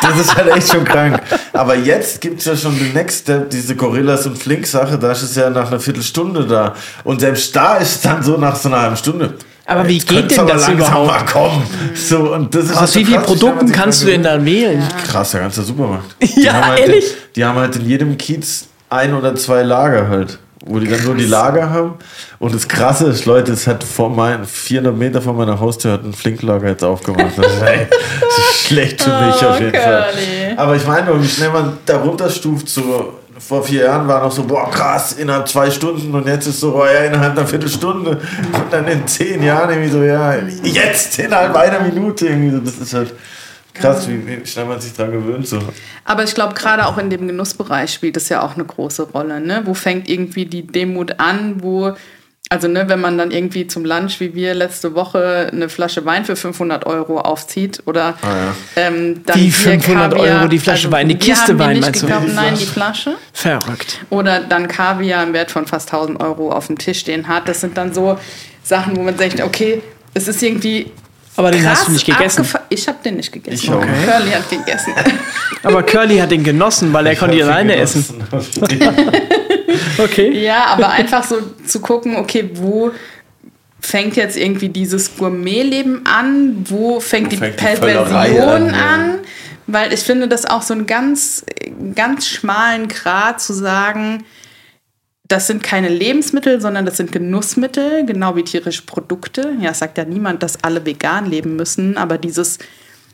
Speaker 1: Das ist halt echt schon krank. Aber jetzt gibt es ja schon den Next Step, diese Gorillas und Flink-Sache, da ist es ja nach einer Viertelstunde da. Und selbst da ist es dann so nach so einer halben Stunde.
Speaker 3: Aber wie geht denn das überhaupt? Mal
Speaker 1: kommen. So, und das ist
Speaker 3: Aus wie vielen Produkten kannst du denn dann wählen?
Speaker 1: Krass, der ganze Supermarkt.
Speaker 3: Die ja,
Speaker 1: halt
Speaker 3: ehrlich?
Speaker 1: In, die haben halt in jedem Kiez ein oder zwei Lager halt. Wo die dann nur die Lager haben. Und das Krasse ist, Leute, es hat vor mein, 400 Meter von meiner Haustür hat ein Flinklager jetzt aufgemacht. Das ist, ey, das ist schlecht für mich oh, auf jeden Curly. Fall. Aber ich meine, wie schnell man da runterstuft, so vor vier Jahren war noch so, boah, krass, innerhalb zwei Stunden und jetzt ist so, boah, ja, innerhalb einer Viertelstunde und dann in zehn Jahren irgendwie so, ja, jetzt innerhalb einer Minute irgendwie so, das ist halt krass, wie, schnell man sich daran gewöhnt so.
Speaker 2: Aber ich glaube, gerade auch in dem Genussbereich spielt das ja auch eine große Rolle, ne? Wo fängt irgendwie die Demut an, wo also, ne, wenn man dann irgendwie zum Lunch, wie wir letzte Woche, eine Flasche Wein für 500 Euro aufzieht oder ah, ja. ähm, dann
Speaker 3: Die 500 Kaviar, Euro, die Flasche also, Wein, die Kiste Wein,
Speaker 2: meinst du? Gekauft, nein, die Flasche.
Speaker 3: Verrückt.
Speaker 2: Oder dann Kaviar im Wert von fast 1000 Euro auf dem Tisch stehen hat. Das sind dann so Sachen, wo man sagt, okay, es ist irgendwie
Speaker 3: aber den hast du nicht gegessen.
Speaker 2: Ich habe den nicht gegessen. Ich
Speaker 1: auch. Okay.
Speaker 2: Curly hat gegessen.
Speaker 3: Aber Curly hat den genossen, weil er ich konnte ihn alleine essen.
Speaker 2: okay. Ja, aber einfach so zu gucken, okay, wo fängt jetzt irgendwie dieses Gourmetleben an? Wo fängt wo die Perversion an? an? Weil ich finde das auch so einen ganz, ganz schmalen Grad zu sagen, das sind keine Lebensmittel, sondern das sind Genussmittel, genau wie tierische Produkte. Ja, es sagt ja niemand, dass alle vegan leben müssen, aber dieses,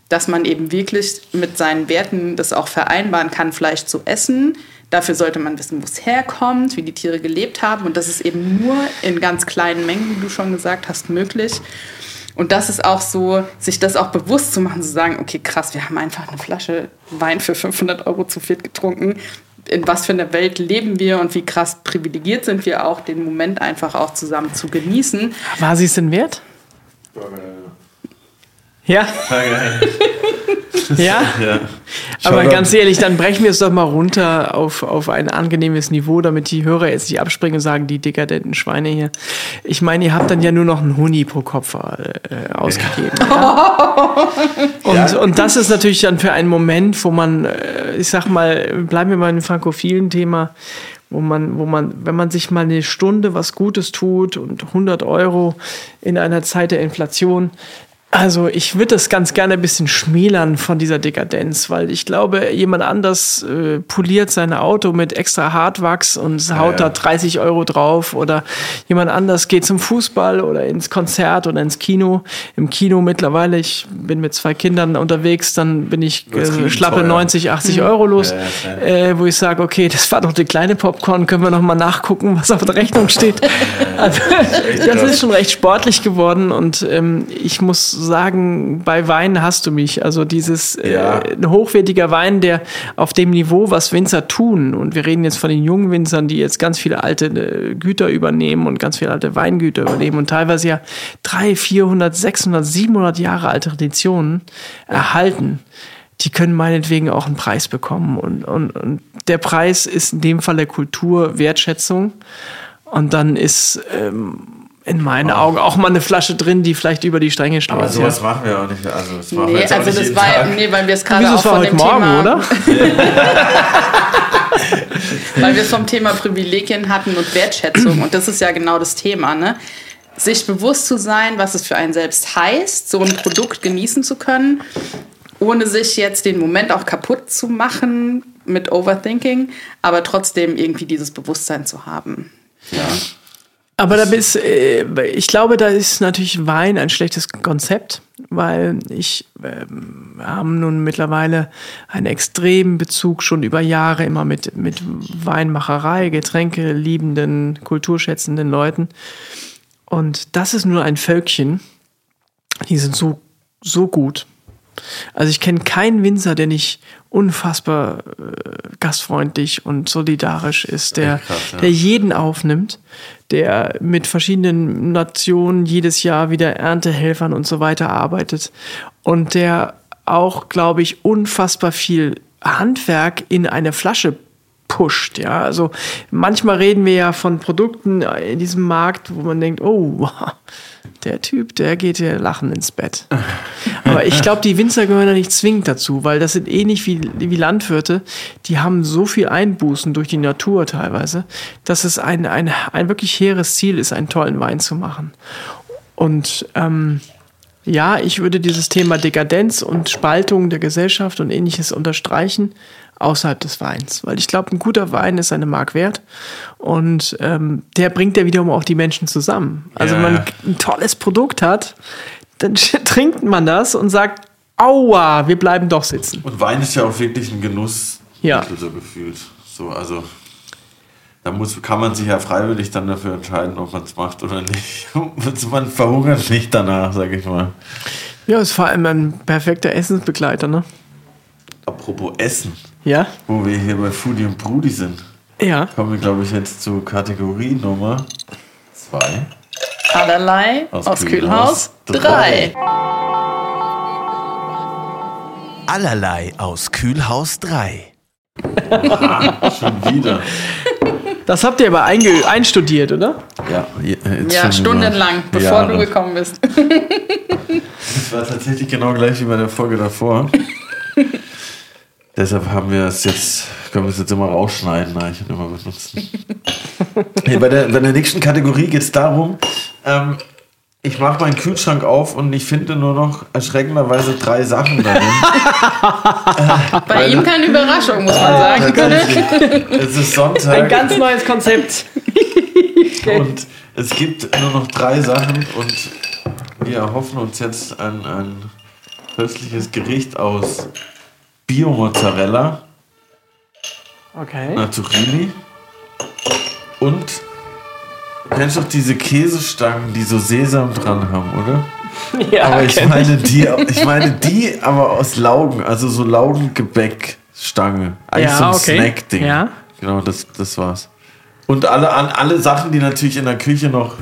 Speaker 2: dass man eben wirklich mit seinen Werten das auch vereinbaren kann, Fleisch zu essen. Dafür sollte man wissen, wo es herkommt, wie die Tiere gelebt haben. Und das ist eben nur in ganz kleinen Mengen, wie du schon gesagt hast, möglich. Und das ist auch so, sich das auch bewusst zu machen, zu sagen, okay, krass, wir haben einfach eine Flasche Wein für 500 Euro zu viert getrunken in was für einer Welt leben wir und wie krass privilegiert sind wir auch, den Moment einfach auch zusammen zu genießen.
Speaker 3: War sie es denn wert? Ja. ja? ja. Aber ganz ehrlich, dann brechen wir es doch mal runter auf, auf ein angenehmes Niveau, damit die Hörer jetzt nicht abspringen und sagen, die dekadenten Schweine hier. Ich meine, ihr habt dann ja nur noch einen Huni pro Kopf äh, ausgegeben. Ja. Ja? Und, ja. und das ist natürlich dann für einen Moment, wo man, äh, ich sag mal, bleiben wir mal im frankophilen Thema, wo man, wo man, wenn man sich mal eine Stunde was Gutes tut und 100 Euro in einer Zeit der Inflation, also ich würde das ganz gerne ein bisschen schmälern von dieser Dekadenz, weil ich glaube, jemand anders äh, poliert sein Auto mit extra Hartwachs und haut ja, ja. da 30 Euro drauf oder jemand anders geht zum Fußball oder ins Konzert oder ins Kino. Im Kino mittlerweile, ich bin mit zwei Kindern unterwegs, dann bin ich äh, schlappe teuer. 90, 80 mhm. Euro los, ja, äh, wo ich sage, okay, das war doch die kleine Popcorn, können wir noch mal nachgucken, was auf der Rechnung steht. also, das ist schon recht sportlich geworden und ähm, ich muss sagen, bei Wein hast du mich. Also dieses äh, ja. äh, ein hochwertiger Wein, der auf dem Niveau, was Winzer tun, und wir reden jetzt von den jungen Winzern, die jetzt ganz viele alte äh, Güter übernehmen und ganz viele alte Weingüter übernehmen und teilweise ja 300, 400, 600, 700 Jahre alte Traditionen erhalten die können meinetwegen auch einen Preis bekommen. Und, und, und der Preis ist in dem Fall der Kultur Wertschätzung. Und dann ist ähm, in meinen Augen auch mal eine Flasche drin, die vielleicht über die Stränge schlägt.
Speaker 1: Aber sowas machen wir auch nicht. Also, das machen wir
Speaker 2: Nee,
Speaker 1: jetzt auch
Speaker 2: also
Speaker 1: nicht
Speaker 2: das war,
Speaker 1: Tag.
Speaker 2: nee, weil wir es gerade auch
Speaker 3: es war
Speaker 2: von
Speaker 3: heute
Speaker 2: dem
Speaker 3: Morgen,
Speaker 2: Thema,
Speaker 3: oder?
Speaker 2: weil wir es vom Thema Privilegien hatten und Wertschätzung. Und das ist ja genau das Thema, ne? Sich bewusst zu sein, was es für einen selbst heißt, so ein Produkt genießen zu können, ohne sich jetzt den Moment auch kaputt zu machen mit Overthinking, aber trotzdem irgendwie dieses Bewusstsein zu haben.
Speaker 3: Aber da bist, äh, ich glaube, da ist natürlich Wein ein schlechtes Konzept, weil ich wir haben nun mittlerweile einen extremen Bezug schon über Jahre immer mit, mit Weinmacherei, Getränke liebenden, kulturschätzenden Leuten. Und das ist nur ein Völkchen, die sind so, so gut. Also ich kenne keinen Winzer, der nicht unfassbar äh, gastfreundlich und solidarisch ist, der,
Speaker 1: krass, ja.
Speaker 3: der jeden aufnimmt, der mit verschiedenen Nationen jedes Jahr wieder Erntehelfern und so weiter arbeitet. Und der auch, glaube ich, unfassbar viel Handwerk in eine Flasche pusht. Ja, also manchmal reden wir ja von Produkten in diesem Markt, wo man denkt, oh, der Typ, der geht ja lachen ins Bett. Aber ich glaube, die Winzer gehören da nicht zwingend dazu, weil das sind ähnlich wie, wie Landwirte, die haben so viel Einbußen durch die Natur teilweise, dass es ein, ein, ein wirklich hehres Ziel ist, einen tollen Wein zu machen. Und ähm, ja, ich würde dieses Thema Dekadenz und Spaltung der Gesellschaft und ähnliches unterstreichen außerhalb des Weins. Weil ich glaube, ein guter Wein ist eine Mark wert und ähm, der bringt ja wiederum auch die Menschen zusammen. Also
Speaker 1: Ja,
Speaker 3: wenn man ein tolles Produkt hat, dann trinkt man das und sagt, aua, wir bleiben doch sitzen.
Speaker 1: Und Wein ist ja auch wirklich ein Genuss,
Speaker 3: Ja.
Speaker 1: so gefühlt. So, also da muss, kann man sich ja freiwillig dann dafür entscheiden, ob man es macht oder nicht. man verhungert nicht danach, sag ich mal.
Speaker 3: Ja, ist vor allem ein perfekter Essensbegleiter, ne?
Speaker 1: Apropos Essen,
Speaker 3: Ja?
Speaker 1: wo wir hier bei Foodie und Brudi sind,
Speaker 3: Ja.
Speaker 1: kommen wir, glaube ich, jetzt zu Kategorie Nummer zwei.
Speaker 2: Allerlei
Speaker 1: Aus
Speaker 2: aus,
Speaker 1: Kühlhaus
Speaker 2: Kühlhaus
Speaker 1: drei.
Speaker 2: 3.
Speaker 6: Allerlei aus Kühlhaus 3.
Speaker 1: Schon wieder.
Speaker 3: Das habt ihr aber einge einstudiert, oder?
Speaker 1: Ja, jetzt
Speaker 2: Ja,
Speaker 1: schon
Speaker 2: stundenlang, bevor
Speaker 1: Jahre.
Speaker 2: du gekommen bist.
Speaker 1: Das war tatsächlich genau gleich wie bei der Folge davor. Deshalb haben wir es jetzt, können wir es jetzt immer rausschneiden eigentlich und immer benutzen. hey, bei, der, bei der nächsten Kategorie geht es darum, ähm, ich mache meinen Kühlschrank auf und ich finde nur noch erschreckenderweise drei Sachen darin.
Speaker 2: Bei ihm keine Überraschung, muss man sagen.
Speaker 1: Tatsächlich. es ist Sonntag.
Speaker 3: Ein ganz neues Konzept.
Speaker 1: Und es gibt nur noch drei Sachen und wir erhoffen uns jetzt ein, ein köstliches Gericht aus Bio-Mozzarella,
Speaker 3: Okay.
Speaker 1: Zucchini und kennst du doch diese Käsestangen, die so Sesam dran haben, oder?
Speaker 3: Ja,
Speaker 1: Aber ich meine die, ich meine die, aber aus Laugen, also so Laugengebäckstange. Eigentlich
Speaker 3: Ja,
Speaker 1: so ein
Speaker 3: okay.
Speaker 1: Snack-Ding.
Speaker 3: Ja.
Speaker 1: Genau, das, das war's. Und alle, an, alle Sachen, die natürlich in der Küche noch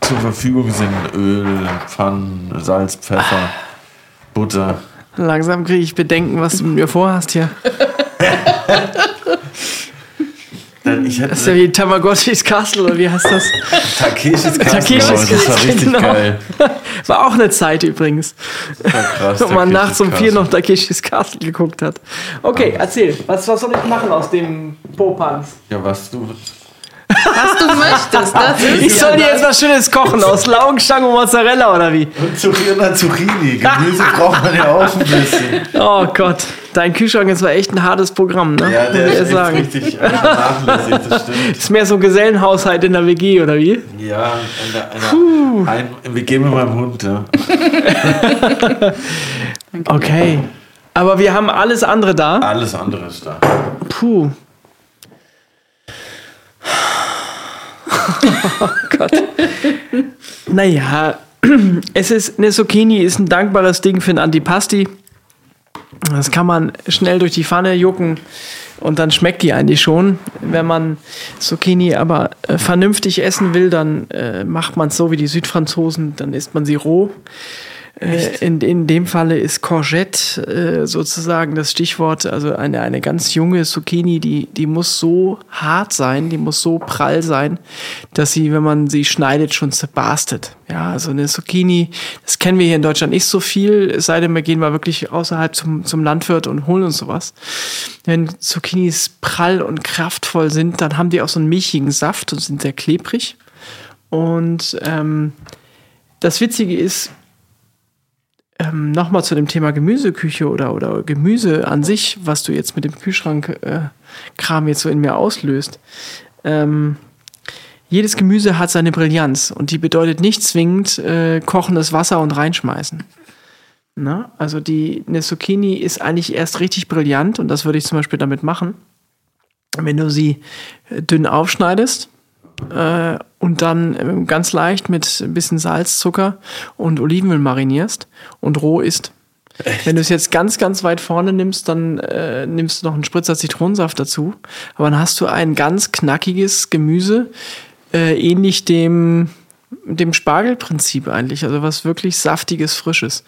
Speaker 1: zur Verfügung sind. Öl, Pfannen, Salz, Pfeffer, Butter.
Speaker 3: Langsam kriege ich Bedenken, was du mit mir vorhast hier.
Speaker 1: Dann, ich hätte
Speaker 3: Das ist ja wie Tamagotchis Castle, oder wie heißt das?
Speaker 1: Takeshis Castle,
Speaker 3: Takeshis
Speaker 1: oh, das war
Speaker 3: Castle,
Speaker 1: richtig
Speaker 3: genau.
Speaker 1: geil.
Speaker 3: War auch eine Zeit übrigens,
Speaker 1: Das war krass.
Speaker 3: wo man nachts um vier
Speaker 1: Castle.
Speaker 3: noch Takeshis Castle geguckt hat. Okay, erzähl. Was, was soll ich machen aus dem Popanz?
Speaker 1: Ja, was du.
Speaker 2: Was du möchtest, das ist
Speaker 3: Ich soll dir jetzt was Schönes kochen aus Laugenstangen und Mozzarella oder wie?
Speaker 1: Und Zucchini, und Zucchini. Gemüse braucht man ja auch ein bisschen.
Speaker 3: Oh Gott, dein Kühlschrank ist war echt ein hartes Programm, ne?
Speaker 1: Ja, der ist echt
Speaker 3: sagen.
Speaker 1: richtig nachlässig, das stimmt.
Speaker 3: Ist mehr so Gesellenhaushalt in der WG oder wie?
Speaker 1: Ja, eine, eine, ein, wir gehen mit meinem Hund, ja.
Speaker 3: Okay. Aber wir haben alles andere da.
Speaker 1: Alles andere ist da.
Speaker 3: Puh. oh Gott. Naja, es ist, eine Zucchini ist ein dankbares Ding für ein Antipasti. Das kann man schnell durch die Pfanne jucken und dann schmeckt die eigentlich schon. Wenn man Zucchini aber äh, vernünftig essen will, dann äh, macht man es so wie die Südfranzosen, dann isst man sie roh. Äh, in, in dem Falle ist Courgette äh, sozusagen das Stichwort. Also eine, eine ganz junge Zucchini, die, die muss so hart sein, die muss so prall sein, dass sie, wenn man sie schneidet, schon zerbarstet. Ja, also eine Zucchini, das kennen wir hier in Deutschland nicht so viel, es sei denn, wir gehen mal wirklich außerhalb zum, zum Landwirt und holen uns sowas. Wenn Zucchinis prall und kraftvoll sind, dann haben die auch so einen milchigen Saft und sind sehr klebrig. Und ähm, das Witzige ist, ähm, nochmal zu dem Thema Gemüseküche oder, oder Gemüse an sich, was du jetzt mit dem Kühlschrank-Kram äh, jetzt so in mir auslöst. Ähm, jedes Gemüse hat seine Brillanz und die bedeutet nicht zwingend äh, kochendes Wasser und reinschmeißen. Na? Also die, eine Zucchini ist eigentlich erst richtig brillant und das würde ich zum Beispiel damit machen, wenn du sie äh, dünn aufschneidest äh, und dann äh, ganz leicht mit ein bisschen Salz, Zucker und Olivenöl marinierst und roh isst. Echt? Wenn du es jetzt ganz, ganz weit vorne nimmst, dann äh, nimmst du noch einen Spritzer Zitronensaft dazu. Aber dann hast du ein ganz knackiges Gemüse, äh, ähnlich dem, dem Spargelprinzip eigentlich. Also was wirklich saftiges, frisches.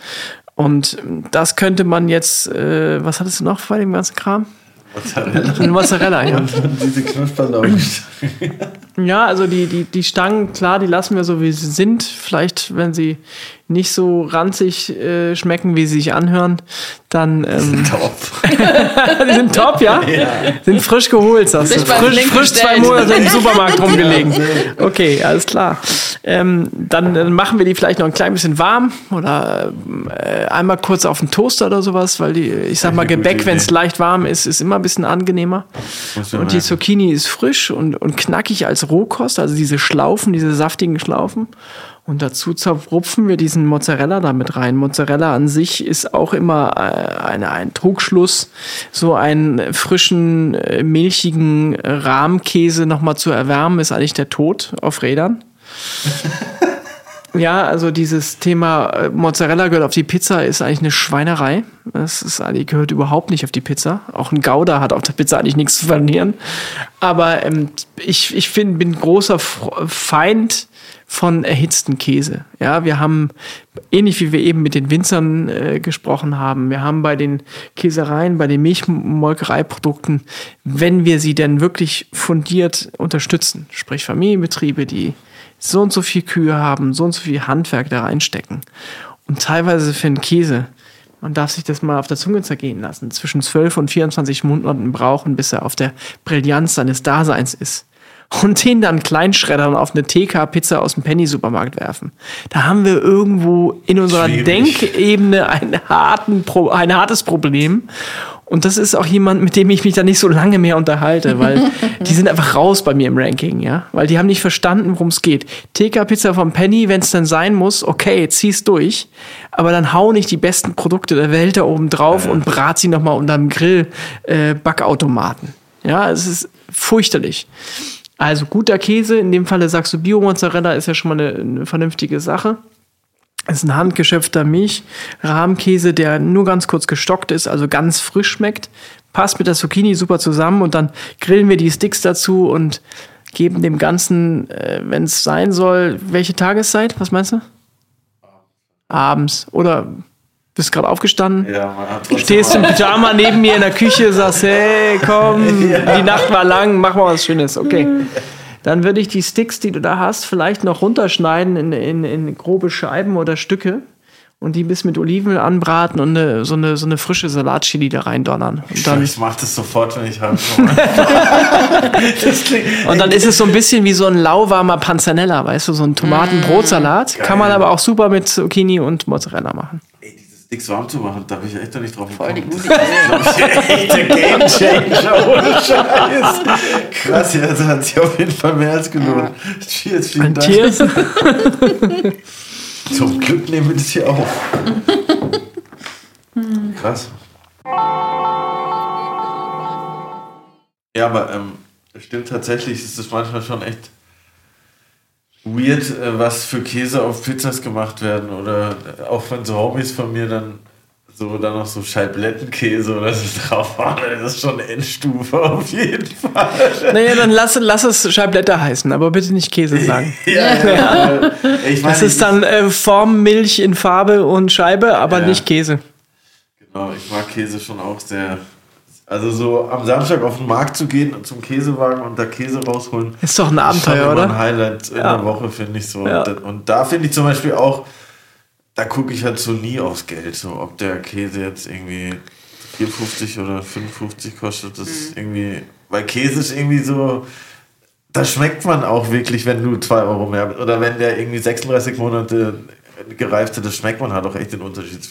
Speaker 3: Und das könnte man jetzt, äh, was hattest du noch bei dem ganzen Kram? Mozzarella. Mozzarella, ja. Und diese Knusperlaugen. ja, also die, die, die Stangen, klar, die lassen wir so, wie sie sind. Vielleicht, wenn sie nicht so ranzig äh, schmecken, wie sie sich anhören, dann. Ähm, die sind top. die sind top, ja? ja? Sind frisch geholt, sagst du. Frisch, frisch zwei Monate im Supermarkt rumgelegen. Okay, alles klar. Ähm, dann, dann, machen wir die vielleicht noch ein klein bisschen warm oder äh, einmal kurz auf den Toaster oder sowas, weil die, ich sag mal, Gebäck, wenn es leicht warm ist, ist immer ein bisschen angenehmer. Und die Zucchini ist frisch und, und knackig als Rohkost, also diese Schlaufen, diese saftigen Schlaufen. Und dazu zerrupfen wir diesen Mozzarella damit rein. Mozzarella an sich ist auch immer äh, eine, ein Trugschluss, so einen frischen, äh, milchigen Rahmkäse nochmal zu erwärmen, ist eigentlich der Tod auf Rädern. Ja, also dieses Thema äh, Mozzarella gehört auf die Pizza ist eigentlich eine Schweinerei. Das ist eigentlich gehört überhaupt nicht auf die Pizza. Auch ein Gouda hat auf der Pizza eigentlich nichts zu verlieren. Aber ähm, ich, ich find, bin großer Feind von erhitzten Käse. Ja, wir haben, ähnlich wie wir eben mit den Winzern äh, gesprochen haben, wir haben bei den Käsereien, bei den Milchmolkereiprodukten, wenn wir sie denn wirklich fundiert unterstützen, sprich Familienbetriebe, die so und so viel Kühe haben, so und so viel Handwerk da reinstecken und teilweise für einen Käse, man darf sich das mal auf der Zunge zergehen lassen, zwischen 12 und 24 Monaten brauchen, bis er auf der Brillanz seines Daseins ist und den dann kleinschreddern auf eine TK-Pizza aus dem Penny-Supermarkt werfen. Da haben wir irgendwo in unserer Schwierig. Denkebene ein, harten ein hartes Problem. Und das ist auch jemand, mit dem ich mich da nicht so lange mehr unterhalte, weil die sind einfach raus bei mir im Ranking, ja. Weil die haben nicht verstanden, worum es geht. TK-Pizza vom Penny, wenn es dann sein muss, okay, zieh's durch. Aber dann hau nicht die besten Produkte der Welt da oben drauf ja. und brat sie nochmal unterm Grill-Backautomaten. Äh, ja, es ist fürchterlich. Also guter Käse, in dem Falle sagst du Bio-Mozzarella, ist ja schon mal eine, eine vernünftige Sache. Das ist ein handgeschöpfter Milch-Rahmkäse, der nur ganz kurz gestockt ist, also ganz frisch schmeckt. Passt mit der Zucchini super zusammen und dann grillen wir die Sticks dazu und geben dem Ganzen, äh, wenn es sein soll, welche Tageszeit? Was meinst du? Abends. Oder bist gerade aufgestanden, ja, stehst im Pyjama neben mir in der Küche, sagst, hey, komm, ja. die Nacht war lang, mach mal was Schönes. Okay. Dann würde ich die Sticks, die du da hast, vielleicht noch runterschneiden in, in, in grobe Scheiben oder Stücke und die bis mit Olivenöl anbraten und eine, so, eine, so eine frische Salatchili da reindonnern. Und dann,
Speaker 1: ich mach das sofort, wenn ich heim
Speaker 3: Und dann ist es so ein bisschen wie so ein lauwarmer Panzanella, weißt du, so ein Tomatenbrotsalat. Mmh, Kann man aber auch super mit Zucchini und Mozzarella machen
Speaker 1: nichts warm zu machen. Da habe ich echt noch nicht drauf gekommen. Voll die gute Idee. Das ist echt ein Game Changer, ohne Scheiß. Krass, ja, das hat sich auf jeden Fall mehr als gelohnt. Cheers, vielen Dank. Cheers. Zum Glück nehmen wir das hier auf. Krass. Ja, aber ähm, stimmt tatsächlich, ist es manchmal schon echt weird, äh, was für Käse auf Pizzas gemacht werden. Oder auch wenn so Homies von mir dann so dann noch so Scheiblettenkäse oder so drauf war, das ist schon Endstufe auf jeden Fall.
Speaker 3: Naja, dann lass, lass es Scheibletter heißen, aber bitte nicht Käse sagen.
Speaker 1: ja, ja. Ich meine,
Speaker 3: Das ist dann äh, Form, Milch in Farbe und Scheibe, aber
Speaker 1: Ja.
Speaker 3: nicht Käse.
Speaker 1: Genau, ich mag Käse schon auch sehr. Also so am Samstag auf den Markt zu gehen und zum Käsewagen und da Käse rausholen.
Speaker 3: Ist doch ein Abenteuer,
Speaker 1: immer ein
Speaker 3: oder?
Speaker 1: Highlight in
Speaker 3: Ja.
Speaker 1: der Woche, finde ich so.
Speaker 3: Ja.
Speaker 1: Und, da- finde ich zum Beispiel auch, da gucke ich halt so nie aufs Geld. So, ob der Käse jetzt irgendwie 4,50 oder 5,50 kostet, das
Speaker 3: Mhm.
Speaker 1: ist irgendwie. Weil Käse ist irgendwie so. Da schmeckt man auch wirklich, wenn du 2 Euro mehr. Oder wenn der irgendwie 36 Monate gereift hat, das schmeckt man halt auch echt den Unterschied.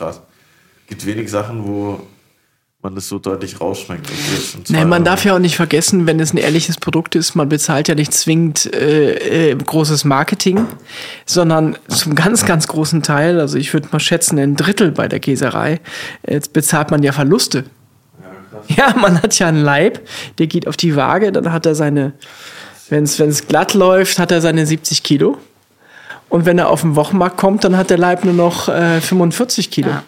Speaker 1: Krass. Gibt wenig Sachen, wo man das so deutlich rausschmeckt. Zwei
Speaker 3: man darf ja auch nicht vergessen, wenn es ein ehrliches Produkt ist, man bezahlt ja nicht zwingend äh, äh, großes Marketing, sondern zum ganz, ganz großen Teil, also ich würde mal schätzen, ein Drittel bei der Käserei, jetzt bezahlt man ja Verluste. Ja, man hat ja einen Leib, der geht auf die Waage, dann hat er seine, wenn es glatt läuft, hat er seine 70 Kilo. Und wenn er auf den Wochenmarkt kommt, dann hat der Leib nur noch äh, 45 Kilo.
Speaker 2: Ja.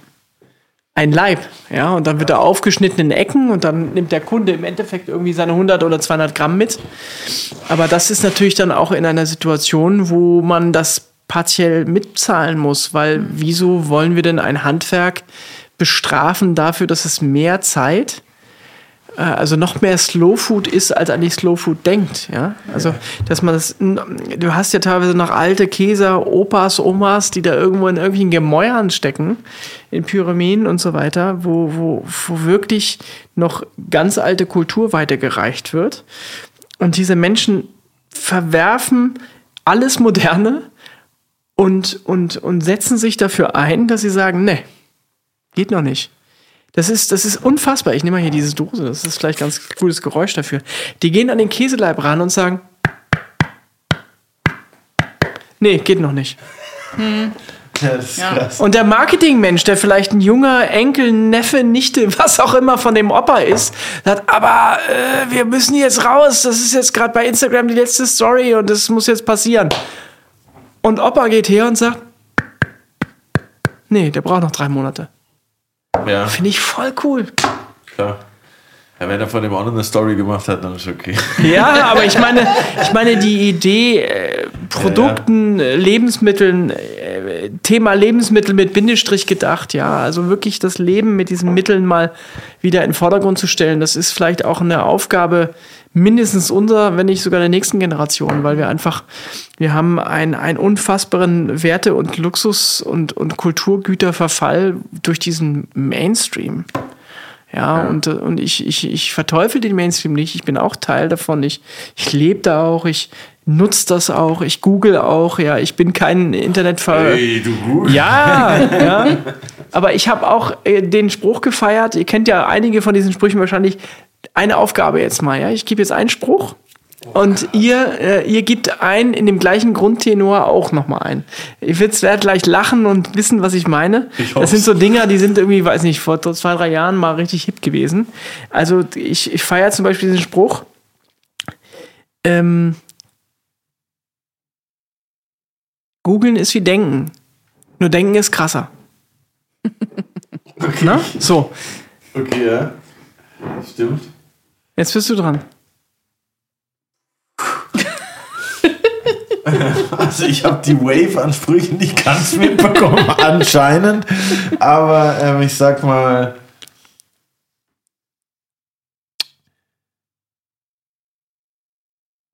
Speaker 3: Ein Leib, ja, und dann wird er aufgeschnitten in Ecken und dann nimmt der Kunde im Endeffekt irgendwie seine 100 oder 200 Gramm mit. Aber das ist natürlich dann auch in einer Situation, wo man das partiell mitzahlen muss, weil wieso wollen wir denn ein Handwerk bestrafen dafür, dass es mehr Zeit also noch mehr Slow Food ist, als eigentlich Slow Food denkt, ja. Also, dass man das, du hast ja teilweise noch alte Käser, Opas, Omas, die da irgendwo in irgendwelchen Gemäuern stecken, in Pyramiden und so weiter, wo, wo, wo wirklich noch ganz alte Kultur weitergereicht wird. Und diese Menschen verwerfen alles Moderne und, und, und setzen sich dafür ein, dass sie sagen, nee, geht noch nicht. Das ist, das ist unfassbar. Ich nehme mal hier diese Dose. Das ist vielleicht ganz cooles Geräusch dafür. Die gehen an den Käseleib ran und sagen: Nee, geht noch nicht.
Speaker 1: Ja, das ist krass.
Speaker 3: Und der Marketingmensch, der vielleicht ein junger Enkel, Neffe, Nichte, was auch immer von dem Opa ist, sagt, aber äh, wir müssen jetzt raus. Das ist jetzt gerade bei Instagram die letzte Story und das muss jetzt passieren. Und Opa geht her und sagt, nee, der braucht noch drei Monate.
Speaker 1: Ja,
Speaker 3: Finde ich voll cool.
Speaker 1: klar. Ja, wenn er von dem noch eine Story gemacht hat, dann ist okay.
Speaker 3: Ja, aber ich meine, ich meine die Idee, äh, Produkten, äh, Lebensmitteln, äh, Thema Lebensmittel mit Bindestrich gedacht, ja, also wirklich das Leben mit diesen Mitteln mal wieder in den Vordergrund zu stellen, das ist vielleicht auch eine Aufgabe mindestens unserer, wenn nicht sogar der nächsten Generation, weil wir einfach, wir haben einen, einen unfassbaren Werte- und Luxus- und, und Kulturgüterverfall durch diesen Mainstream. Ja, und, äh, und ich, ich, ich verteufel den Mainstream nicht. Ich bin auch Teil davon. Ich, ich lebe da auch. Ich nutze das auch. Ich google auch. Ja, ich bin kein Internetver.
Speaker 1: Hey, du gut.
Speaker 3: Ja, ja. Aber ich habe auch äh, den Spruch gefeiert. Ihr kennt ja einige von diesen Sprüchen wahrscheinlich. Eine Aufgabe jetzt mal. Ja, ich gebe jetzt einen Spruch. Und ihr, äh, ihr gebt ein in dem gleichen Grundtenor auch nochmal ein. Ich werde gleich lachen und wissen, was ich meine.
Speaker 1: Ich
Speaker 3: das sind so Dinger, die sind irgendwie, weiß nicht, vor zwei, drei Jahren mal richtig hip gewesen. Also ich, ich feiere zum Beispiel diesen Spruch. Ähm, Googeln ist wie Denken. Nur Denken ist krasser. Na? So,
Speaker 1: Okay, ja. Stimmt.
Speaker 3: Jetzt bist du dran.
Speaker 1: Also ich habe die Wave-Ansprüche nicht ganz mitbekommen, anscheinend. Aber ähm, ich sag mal.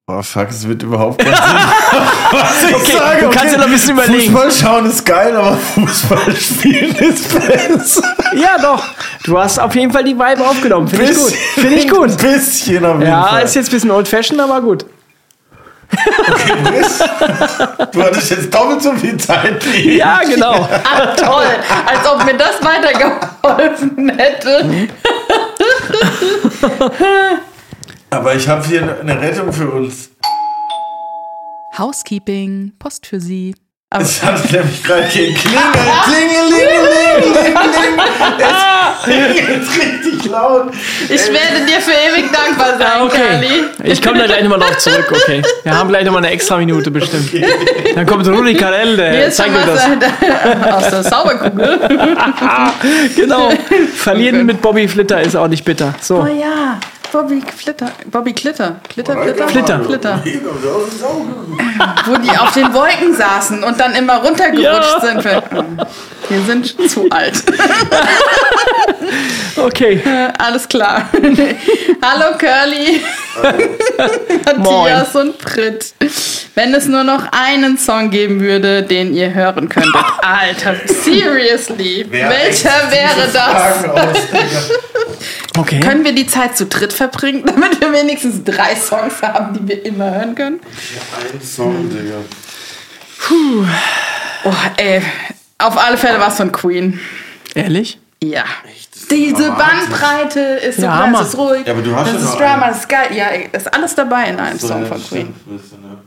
Speaker 1: Boah, fuck, es wird überhaupt keinen Sinn. Was ich
Speaker 3: Okay,
Speaker 1: sage,
Speaker 3: du kannst ja noch ein bisschen überlegen.
Speaker 1: Fußball schauen ist geil, aber Fußball spielen ist besser.
Speaker 3: Ja, doch. Du hast auf jeden Fall die Vibe aufgenommen. Finde ich gut. Finde ich gut.
Speaker 1: Ein bisschen auf jeden
Speaker 3: Ja,
Speaker 1: Fall.
Speaker 3: ist jetzt ein bisschen old-fashioned, aber gut.
Speaker 1: Okay, Briss, du hattest jetzt doppelt so viel Zeit wie ich.
Speaker 3: Ja, genau.
Speaker 2: Ah, toll. Als ob mir das weitergeholfen hätte.
Speaker 1: Aber ich habe hier eine Rettung für uns.
Speaker 2: Housekeeping, Post für Sie. Aber
Speaker 1: Es hat nämlich gerade hier Klingel, Klingelingelingeling. Es klingelt richtig laut.
Speaker 2: ich werde dir für ewig dankbar sein,
Speaker 3: Okay. Ich komme da gleich nochmal drauf zurück, okay. Wir haben gleich nochmal eine extra Minute bestimmt. Dann kommt Rudi
Speaker 2: Hier
Speaker 3: der zeigt mir das.
Speaker 2: aus der Zauberkugel.
Speaker 3: Genau. Verlieren mit Bobby Flitter ist auch nicht bitter.
Speaker 2: Oh
Speaker 3: So.
Speaker 2: ja, Bobby Flitter. Bobby Klitter. Klitter, Flitter?
Speaker 3: Flitter.
Speaker 2: Flitter. Wo die auf den Wolken saßen und dann immer runtergerutscht sind. Wir sind zu alt.
Speaker 3: Okay.
Speaker 2: Alles klar. Hallo Curly, Matthias und Brit. Wenn es nur noch einen Song geben würde, den ihr hören könntet. Alter, seriously. Welcher wäre das?
Speaker 3: Okay.
Speaker 2: Können wir die Zeit zu dritt verbringen, damit wir wenigstens drei Songs haben, die wir immer hören können?
Speaker 1: Ein Song, Digga.
Speaker 2: Oh, ey. Auf alle Fälle war es von Queen.
Speaker 3: Ehrlich?
Speaker 2: Ja. Diese Bandbreite ist so
Speaker 3: Ja,
Speaker 2: klein, ist ruhig.
Speaker 1: Ja, aber du hast
Speaker 2: das
Speaker 1: ja
Speaker 2: ist Drama,
Speaker 1: einen.
Speaker 2: das ist geil. Ja, ist alles dabei in einem Song von Queen.
Speaker 1: Ne?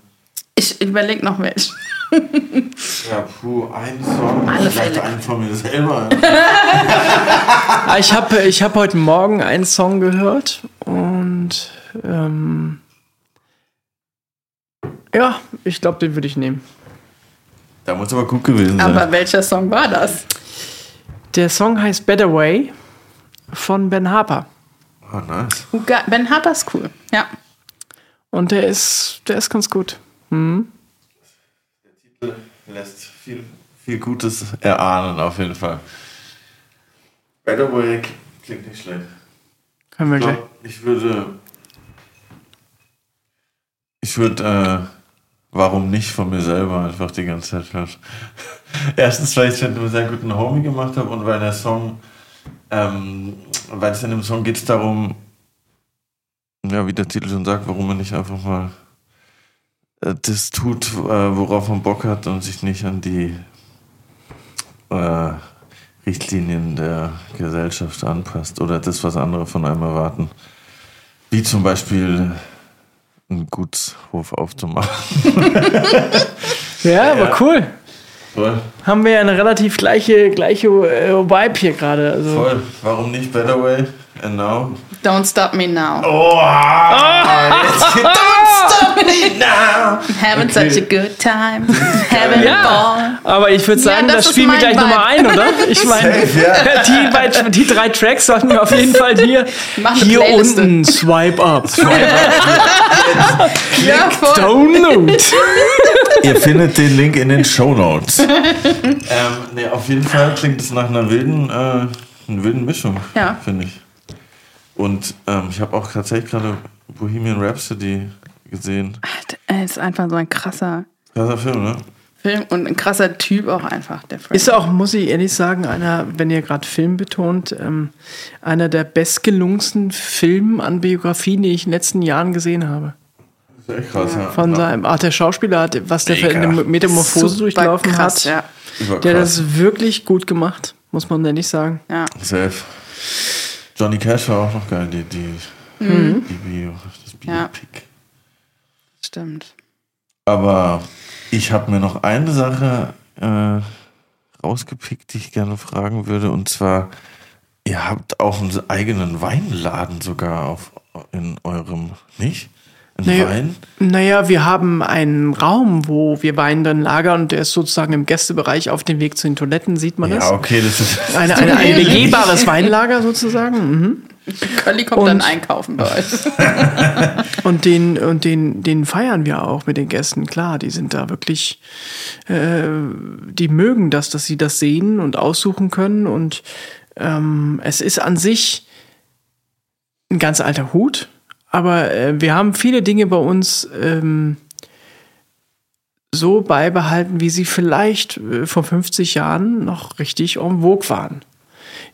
Speaker 2: Ich überlege noch welchen.
Speaker 1: Ja, puh, ein Song.
Speaker 2: Alle
Speaker 1: Vielleicht
Speaker 2: Fälle.
Speaker 1: einen von mir selber.
Speaker 3: Ah, Ich habe ich hab heute Morgen einen Song gehört und ähm, ja, ich glaube, den würde ich nehmen.
Speaker 1: Da muss aber gut gewesen sein.
Speaker 2: Aber welcher Song war das?
Speaker 3: Der Song heißt Better Way von Ben Harper.
Speaker 1: oh, nice.
Speaker 2: Ben Harper ist cool. Ja.
Speaker 3: Und der ist, der ist ganz gut.
Speaker 1: Lässt viel, viel Gutes erahnen, auf jeden Fall. Better Way klingt nicht schlecht.
Speaker 3: Können wir
Speaker 1: Ich
Speaker 3: gleich.
Speaker 1: Ich würde. Ich würde, äh, warum nicht von mir selber einfach die ganze Zeit hören. Erstens, weil ich einem sehr guten Homie gemacht habe und weil der Song, ähm, weil es in dem Song geht es darum, ja, wie der Titel schon sagt, warum man nicht einfach mal äh, das tut, äh, worauf man Bock hat und sich nicht an die äh, Richtlinien der Gesellschaft anpasst oder das, was andere von einem erwarten. Wie zum Beispiel einen Gutshof aufzumachen.
Speaker 3: Ja, aber cool.
Speaker 1: Voll,
Speaker 3: Haben wir ja eine relativ gleiche, gleiche äh, Vibe hier gerade. Also.
Speaker 1: voll. Warum nicht Better Way? And now?
Speaker 2: Don't Stop Me Now.
Speaker 1: Oh, Don't stop me now!
Speaker 2: Having
Speaker 1: Okay.
Speaker 2: such a good time. Having
Speaker 3: Ja.
Speaker 2: a ball.
Speaker 3: Aber ich würde sagen,
Speaker 2: das
Speaker 3: das,
Speaker 2: ist
Speaker 3: spielen wir gleich nochmal ein, oder? Ich meine,
Speaker 1: ja.
Speaker 3: die, die drei Tracks sollten wir auf jeden Fall hier, hier unten swipe up.
Speaker 2: Ja, voll.
Speaker 3: Download.
Speaker 1: Ihr findet den Link in den Show Notes. ähm, nee, auf jeden Fall klingt es nach einer wilden, äh, einer wilden Mischung,
Speaker 2: Ja.
Speaker 1: finde ich. Und ähm, ich habe auch tatsächlich gerade Bohemian Rhapsody gesehen.
Speaker 2: Er ist einfach so ein krasser
Speaker 1: Krasser Film, ne?
Speaker 2: Film und ein krasser Typ auch einfach, der Frank.
Speaker 3: Ist auch, muss ich ehrlich sagen, einer, wenn ihr gerade Film betont, ähm, einer der bestgelungensten Filme an Biografien, die ich in den letzten Jahren gesehen habe.
Speaker 1: Das ist echt krass, ja.
Speaker 3: Von seinem, ach, der Schauspieler hat, was der für
Speaker 1: Mega.
Speaker 3: eine Metamorphose
Speaker 2: Super
Speaker 3: durchlaufen
Speaker 2: krass,
Speaker 3: hat.
Speaker 2: Ja.
Speaker 3: Der hat das wirklich gut gemacht, muss man ehrlich sagen.
Speaker 2: ja.
Speaker 1: Safe. Johnny Cash war auch noch geil, die, die,
Speaker 3: Mhm.
Speaker 1: die Bio, das
Speaker 2: Ja. Stimmt.
Speaker 1: Aber ich habe mir noch eine Sache äh, rausgepickt, die ich gerne fragen würde. Und zwar, ihr habt auch einen eigenen Weinladen sogar auf, in eurem, nicht? Ein
Speaker 3: Naja,
Speaker 1: Wein?
Speaker 3: naja, wir haben einen Raum, wo wir Wein dann lagern und der ist sozusagen im Gästebereich auf dem Weg zu den Toiletten, sieht man das?
Speaker 1: Ja, okay, das ist.
Speaker 3: Eine, eine, ein begehbares Weinlager sozusagen. Mhm.
Speaker 2: Curly kommt
Speaker 3: Und-
Speaker 2: dann einkaufen bei euch.
Speaker 3: Und den, und den, den feiern wir auch mit den Gästen. Klar, die sind da wirklich, äh, die mögen das, dass sie das sehen und aussuchen können. Und ähm, es ist an sich ein ganz alter Hut, aber äh, wir haben viele Dinge bei uns ähm, so beibehalten, wie sie vielleicht äh, vor 50 Jahren noch richtig en vogue waren.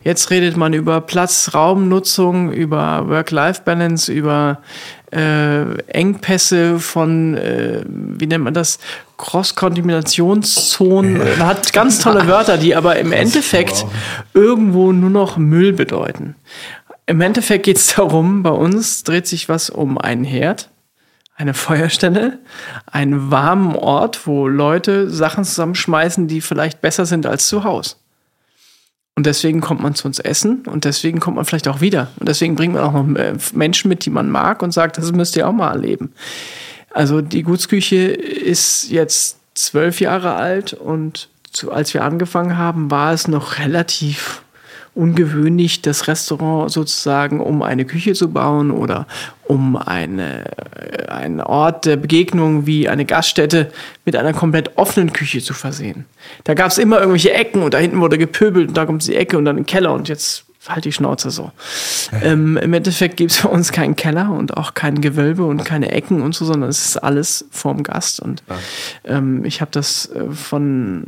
Speaker 3: Jetzt redet man über Platz-Raumnutzung, über Work-Life-Balance, über äh, Engpässe von, äh, wie nennt man das, Cross-Kontaminationszonen. Man hat ganz tolle Wörter, die aber im Endeffekt irgendwo nur noch Müll bedeuten. Im Endeffekt geht es darum, bei uns dreht sich was um einen Herd, eine Feuerstelle, einen warmen Ort, wo Leute Sachen zusammenschmeißen, die vielleicht besser sind als zu Hause. Und deswegen kommt man zu uns essen und deswegen kommt man vielleicht auch wieder. Und deswegen bringt man auch noch äh, Menschen mit, die man mag und sagt, das müsst ihr auch mal erleben. Also die Gutsküche ist jetzt zwölf Jahre alt und als wir angefangen haben, war es noch relativ ungewöhnlich, das Restaurant sozusagen um eine Küche zu bauen oder um eine, einen Ort der Begegnung wie eine Gaststätte mit einer komplett offenen Küche zu versehen. Da gab es immer irgendwelche Ecken und da hinten wurde gepöbelt und da kommt die Ecke und dann ein Keller und jetzt halt die Schnauze so. Ähm, Im Endeffekt gibt es bei uns keinen Keller und auch kein Gewölbe und keine Ecken und so, sondern es ist alles vorm Gast. Und ähm, ich habe das äh, von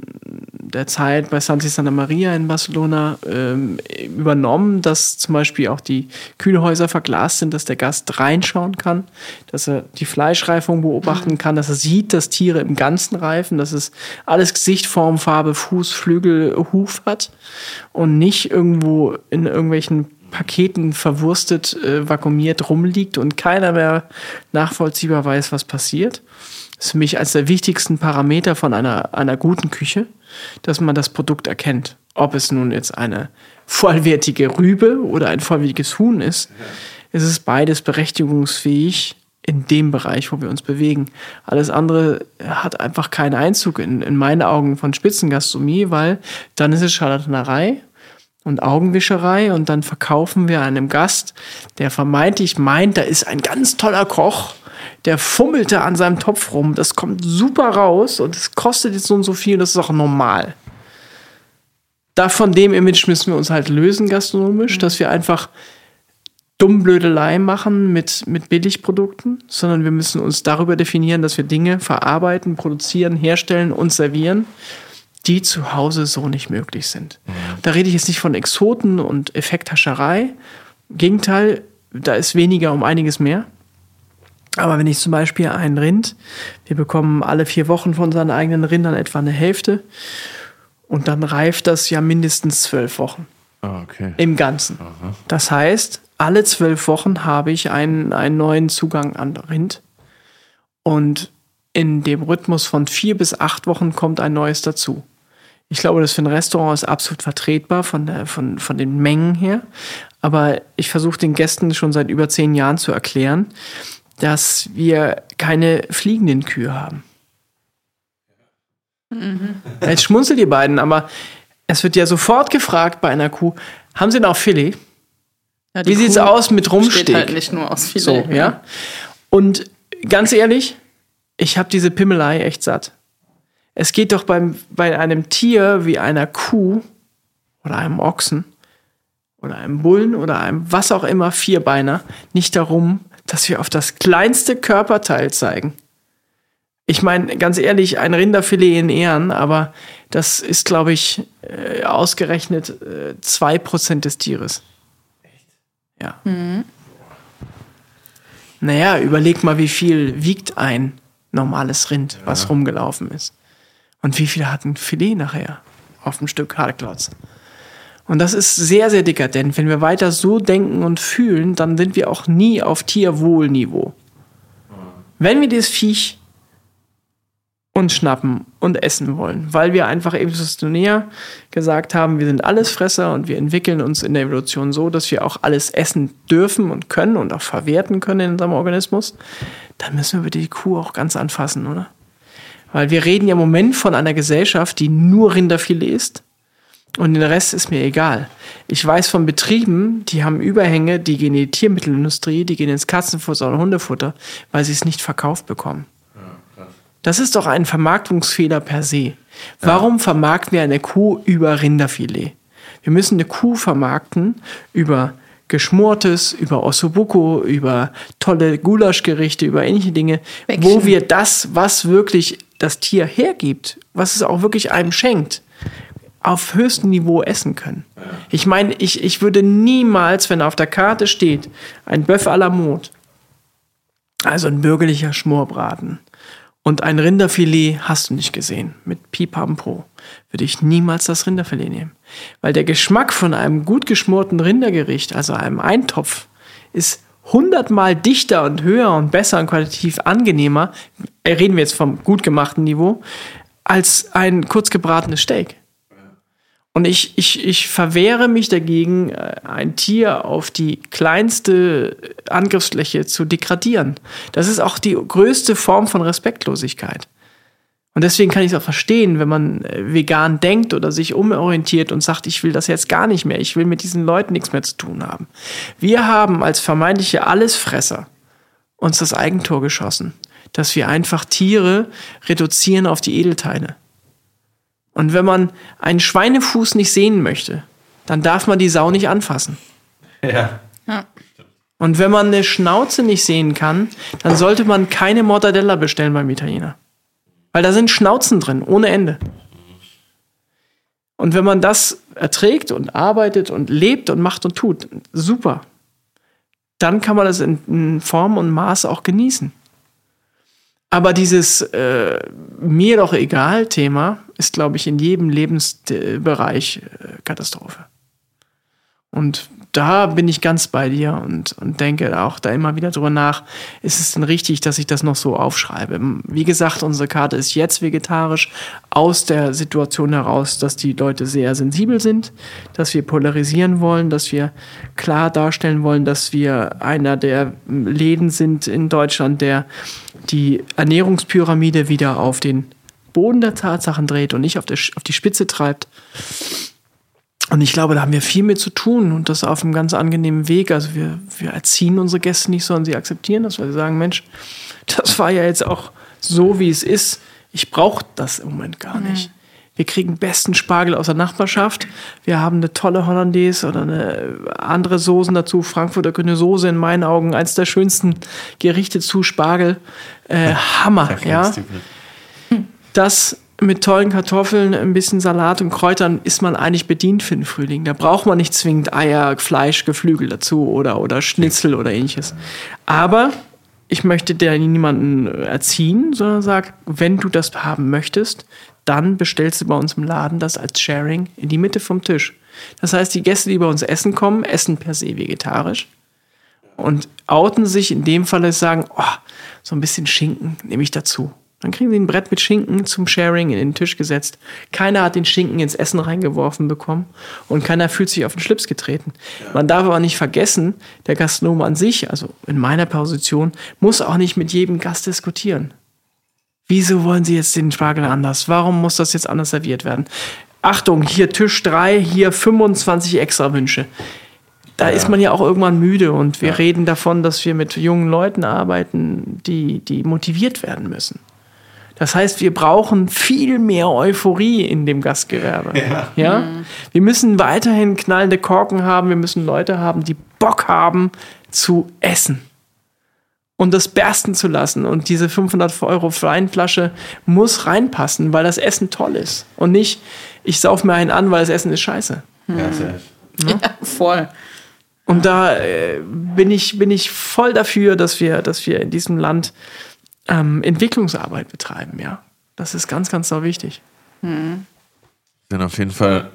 Speaker 3: der Zeit bei Santi Santa Maria in Barcelona ähm, übernommen, dass zum Beispiel auch die Kühlhäuser verglast sind, dass der Gast reinschauen kann, dass er die Fleischreifung beobachten kann, dass er sieht, dass Tiere im Ganzen reifen, dass es alles Gesicht, Form, Farbe, Fuß, Flügel, Huf hat und nicht irgendwo in irgendwelchen Paketen verwurstet, äh, vakuumiert rumliegt und keiner mehr nachvollziehbar weiß, was passiert. Das ist für mich als der wichtigsten Parameter von einer, einer guten Küche, dass man das Produkt erkennt. Ob es nun jetzt eine vollwertige Rübe oder ein vollwertiges Huhn ist, ist es beides berechtigungsfähig in dem Bereich, wo wir uns bewegen. Alles andere hat einfach keinen Einzug in, in meinen Augen von Spitzengastronomie, weil dann ist es Charlatanerei und Augenwischerei und dann verkaufen wir einem Gast, der vermeintlich meint, da ist ein ganz toller Koch, der fummelte an seinem Topf rum, das kommt super raus und es kostet jetzt so und so viel, das ist auch normal. Da von dem Image müssen wir uns halt lösen gastronomisch, dass wir einfach Dummblödelei machen mit, mit Billigprodukten, sondern wir müssen uns darüber definieren, dass wir Dinge verarbeiten, produzieren, herstellen und servieren, die zu Hause so nicht möglich sind. Mhm. Da rede ich jetzt nicht von Exoten und Effekthascherei. Im Gegenteil, da ist weniger um einiges mehr. Aber wenn ich zum Beispiel ein Rind, wir bekommen alle vier Wochen von unseren eigenen Rindern etwa eine Hälfte und dann reift das ja mindestens zwölf Wochen.
Speaker 1: Ah, okay.
Speaker 3: Im Ganzen.
Speaker 1: Aha.
Speaker 3: Das heißt, alle zwölf Wochen habe ich einen, einen neuen Zugang an Rind. Und in dem Rhythmus von vier bis acht Wochen kommt ein neues dazu. Ich glaube, das für ein Restaurant ist absolut vertretbar von, der, von, von den Mengen her. Aber ich versuche den Gästen schon seit über zehn Jahren zu erklären, dass wir keine fliegenden Kühe haben. Jetzt schmunzelt ihr beiden, aber es wird ja sofort gefragt bei einer Kuh, haben Sie noch Filet?
Speaker 2: Ja,
Speaker 3: Wie sieht's
Speaker 2: Kuh
Speaker 3: aus mit Rumsteg?
Speaker 2: Besteht halt nicht nur aus Filet.
Speaker 3: So, ja. Und ganz ehrlich, ich habe diese Pimmelei echt satt. Es geht doch beim, bei einem Tier wie einer Kuh oder einem Ochsen oder einem Bullen oder einem was auch immer Vierbeiner nicht darum, dass wir auf das kleinste Körperteil zeigen. Ich meine, ganz ehrlich, ein Rinderfilet in Ehren, aber das ist, glaube ich, äh, ausgerechnet äh, 2% des Tieres. Ja. Naja, überleg mal, wie viel wiegt ein normales Rind, was rumgelaufen ist. Und wie viel hat ein Filet nachher auf dem Stück Hartklotz? Und das ist sehr, sehr dekadent. Wenn wir weiter so denken und fühlen, dann sind wir auch nie auf Tierwohlniveau. Wenn wir das Viech uns schnappen und essen wollen, weil wir einfach evolutionär gesagt haben, wir sind Allesfresser und wir entwickeln uns in der Evolution so, dass wir auch alles essen dürfen und können und auch verwerten können in unserem Organismus, dann müssen wir die Kuh auch ganz anfassen, oder? Weil wir reden ja im Moment von einer Gesellschaft, die nur Rinderfilet isst und den Rest ist mir egal. Ich weiß von Betrieben, die haben Überhänge, die gehen in die Tiermittelindustrie, die gehen ins Katzenfutter oder Hundefutter, weil sie es nicht verkauft bekommen. Das ist doch ein Vermarktungsfehler per se. Warum vermarkten wir eine Kuh über Rinderfilet? Wir müssen eine Kuh vermarkten über Geschmortes, über Ossobuco, über tolle Gulaschgerichte, über ähnliche Dinge,
Speaker 2: Bäckchen.
Speaker 3: wo wir das, was wirklich das Tier hergibt, was es auch wirklich einem schenkt, auf höchstem Niveau essen können. Ich meine, ich, ich würde niemals, wenn auf der Karte steht, ein Bœuf à la mode, also ein bürgerlicher Schmorbraten und ein Rinderfilet hast du nicht gesehen mit Pipampro, würde ich niemals das Rinderfilet nehmen. Weil der Geschmack von einem gut geschmorten Rindergericht, also einem Eintopf, ist hundertmal dichter und höher und besser und qualitativ angenehmer, äh, reden wir jetzt vom gut gemachten Niveau, als ein kurz gebratenes Steak. Und ich, ich, ich verwehre mich dagegen, äh, ein Tier auf die kleinste Angriffsfläche zu degradieren. Das ist auch die größte Form von Respektlosigkeit. Und deswegen kann ich es auch verstehen, wenn man äh, vegan denkt oder sich umorientiert und sagt, ich will das jetzt gar nicht mehr, ich will mit diesen Leuten nichts mehr zu tun haben. Wir haben als vermeintliche Allesfresser uns das Eigentor geschossen, dass wir einfach Tiere reduzieren auf die Edelteile. Und wenn man einen Schweinefuß nicht sehen möchte, dann darf man die Sau nicht anfassen.
Speaker 1: Ja.
Speaker 2: Ja.
Speaker 3: Und wenn man eine Schnauze nicht sehen kann, dann sollte man keine Mortadella bestellen beim Italiener. Weil da sind Schnauzen drin, ohne Ende. Und wenn man das erträgt und arbeitet und lebt und macht und tut, super. Dann kann man das in, in Form und Maß auch genießen. Aber dieses äh, mir doch egal Thema ist, glaube ich, in jedem Lebensbereich äh, Katastrophe. Und da bin ich ganz bei dir und, und denke auch da immer wieder drüber nach, ist es denn richtig, dass ich das noch so aufschreibe? Wie gesagt, unsere Karte ist jetzt vegetarisch aus der Situation heraus, dass die Leute sehr sensibel sind, dass wir polarisieren wollen, dass wir klar darstellen wollen, dass wir einer der Läden sind in Deutschland, der die Ernährungspyramide wieder auf den Boden der Tatsachen dreht und nicht auf, der, auf die Spitze treibt. Und ich glaube, da haben wir viel mit zu tun und das auf einem ganz angenehmen Weg. Also wir, wir erziehen unsere Gäste nicht, sondern sie akzeptieren das, weil sie sagen, Mensch, das war ja jetzt auch so, wie es ist. Ich brauche das im Moment gar nicht. Wir kriegen besten Spargel aus der Nachbarschaft. Wir haben eine tolle Hollandaise oder eine andere Soßen dazu. Frankfurter Grüne Soße in meinen Augen eins der schönsten Gerichte zu Spargel. Äh, Hammer, ja. Das mit tollen Kartoffeln, ein bisschen Salat und Kräutern ist man eigentlich bedient für den Frühling. Da braucht man nicht zwingend Eier, Fleisch, Geflügel dazu oder, oder Schnitzel oder ähnliches. Aber ich möchte dir niemanden erziehen, sondern sag, wenn du das haben möchtest, dann bestellst du bei uns im Laden das als Sharing in die Mitte vom Tisch. Das heißt, die Gäste, die bei uns essen kommen, essen per se vegetarisch und outen sich in dem Fall sagen, oh, so ein bisschen Schinken nehme ich dazu. Dann kriegen sie ein Brett mit Schinken zum Sharing in den Tisch gesetzt. Keiner hat den Schinken ins Essen reingeworfen bekommen und keiner fühlt sich auf den Schlips getreten. Man darf aber nicht vergessen, der Gastronom an sich, also in meiner Position, muss auch nicht mit jedem Gast diskutieren. Wieso wollen Sie jetzt den Spargel anders? Warum muss das jetzt anders serviert werden? Achtung, hier Tisch 3, hier 25 extra Wünsche. Da ja. ist man ja auch irgendwann müde und wir ja. reden davon, dass wir mit jungen Leuten arbeiten, die, die motiviert werden müssen. Das heißt, wir brauchen viel mehr Euphorie in dem Gastgewerbe. Ja. ja? Mhm. Wir müssen weiterhin knallende Korken haben. Wir müssen Leute haben, die Bock haben zu essen und das bersten zu lassen. Und diese 500 Euro Weinflasche muss reinpassen, weil das Essen toll ist. Und nicht, ich sauf mir einen an, weil das Essen ist scheiße.
Speaker 1: Ja, safe.
Speaker 2: Ja, voll.
Speaker 3: Und da äh, bin, ich, bin ich voll dafür, dass wir, dass wir in diesem Land ähm, Entwicklungsarbeit betreiben, ja. Das ist ganz, ganz so wichtig.
Speaker 1: Mhm. Sind auf jeden Fall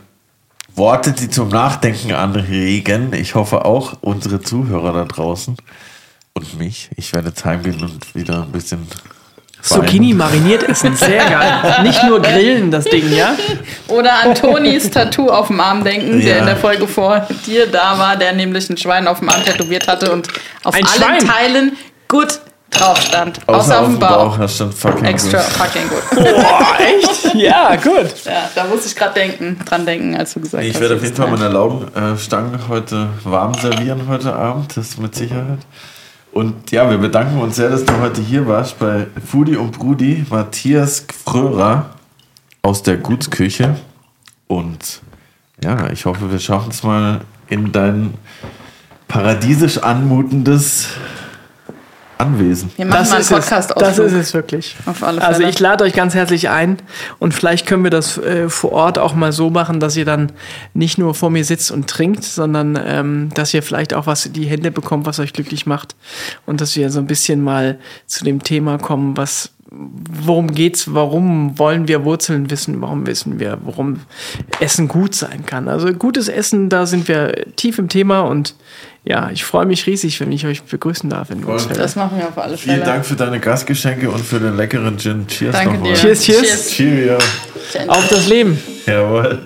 Speaker 1: Worte, die zum Nachdenken anregen. Ich hoffe auch unsere Zuhörer da draußen und mich. Ich werde jetzt heimgehen und wieder ein bisschen
Speaker 3: Zucchini mariniert essen, sehr geil. Nicht nur grillen, das Ding, ja?
Speaker 2: Oder an Tonis Tattoo auf dem Arm denken, ja. der in der Folge vor dir da war, der nämlich ein Schwein auf dem Arm tätowiert hatte und auf
Speaker 3: ein
Speaker 2: allen
Speaker 3: Schwein.
Speaker 2: Teilen gut drauf stand.
Speaker 1: Außer,
Speaker 2: Außer auf dem Bauch.
Speaker 1: Bauch. Das stand fucking
Speaker 2: Extra
Speaker 1: gut.
Speaker 2: fucking gut.
Speaker 3: Boah, echt? Ja, gut.
Speaker 2: Ja, da musste ich gerade denken, dran denken, als du gesagt
Speaker 1: Nee, ich
Speaker 2: hast.
Speaker 1: werde auf jeden Fall meine Laugenstangen heute warm servieren heute Abend, das mit Sicherheit. Und ja, wir bedanken uns sehr, dass du heute hier warst bei Foodie und Brudi, Matthias Frörer aus der Gutsküche. Und ja, ich hoffe, wir schaffen es mal in dein paradiesisch anmutendes anwesend.
Speaker 2: Wir machen mal einen
Speaker 3: ist es.
Speaker 2: Podcast
Speaker 3: Das ist es wirklich.
Speaker 2: Auf alle
Speaker 3: Also ich lade euch ganz herzlich ein und vielleicht können wir das äh, vor Ort auch mal so machen, dass ihr dann nicht nur vor mir sitzt und trinkt, sondern ähm, dass ihr vielleicht auch was in die Hände bekommt, was euch glücklich macht und dass wir so ein bisschen mal zu dem Thema kommen, was worum geht's, warum wollen wir Wurzeln wissen, warum wissen wir, warum Essen gut sein kann. Also gutes Essen, da sind wir tief im Thema und ja, ich freue mich riesig, wenn ich euch begrüßen darf in Wurzfeld.
Speaker 2: Das machen wir auf alle Fälle.
Speaker 1: Vielen Dank für deine Gastgeschenke und für den leckeren Gin. Cheers
Speaker 2: Danke
Speaker 1: nochmal.
Speaker 2: dir.
Speaker 3: Cheers, cheers.
Speaker 1: Cheerio.
Speaker 3: Auf das Leben.
Speaker 1: Jawohl.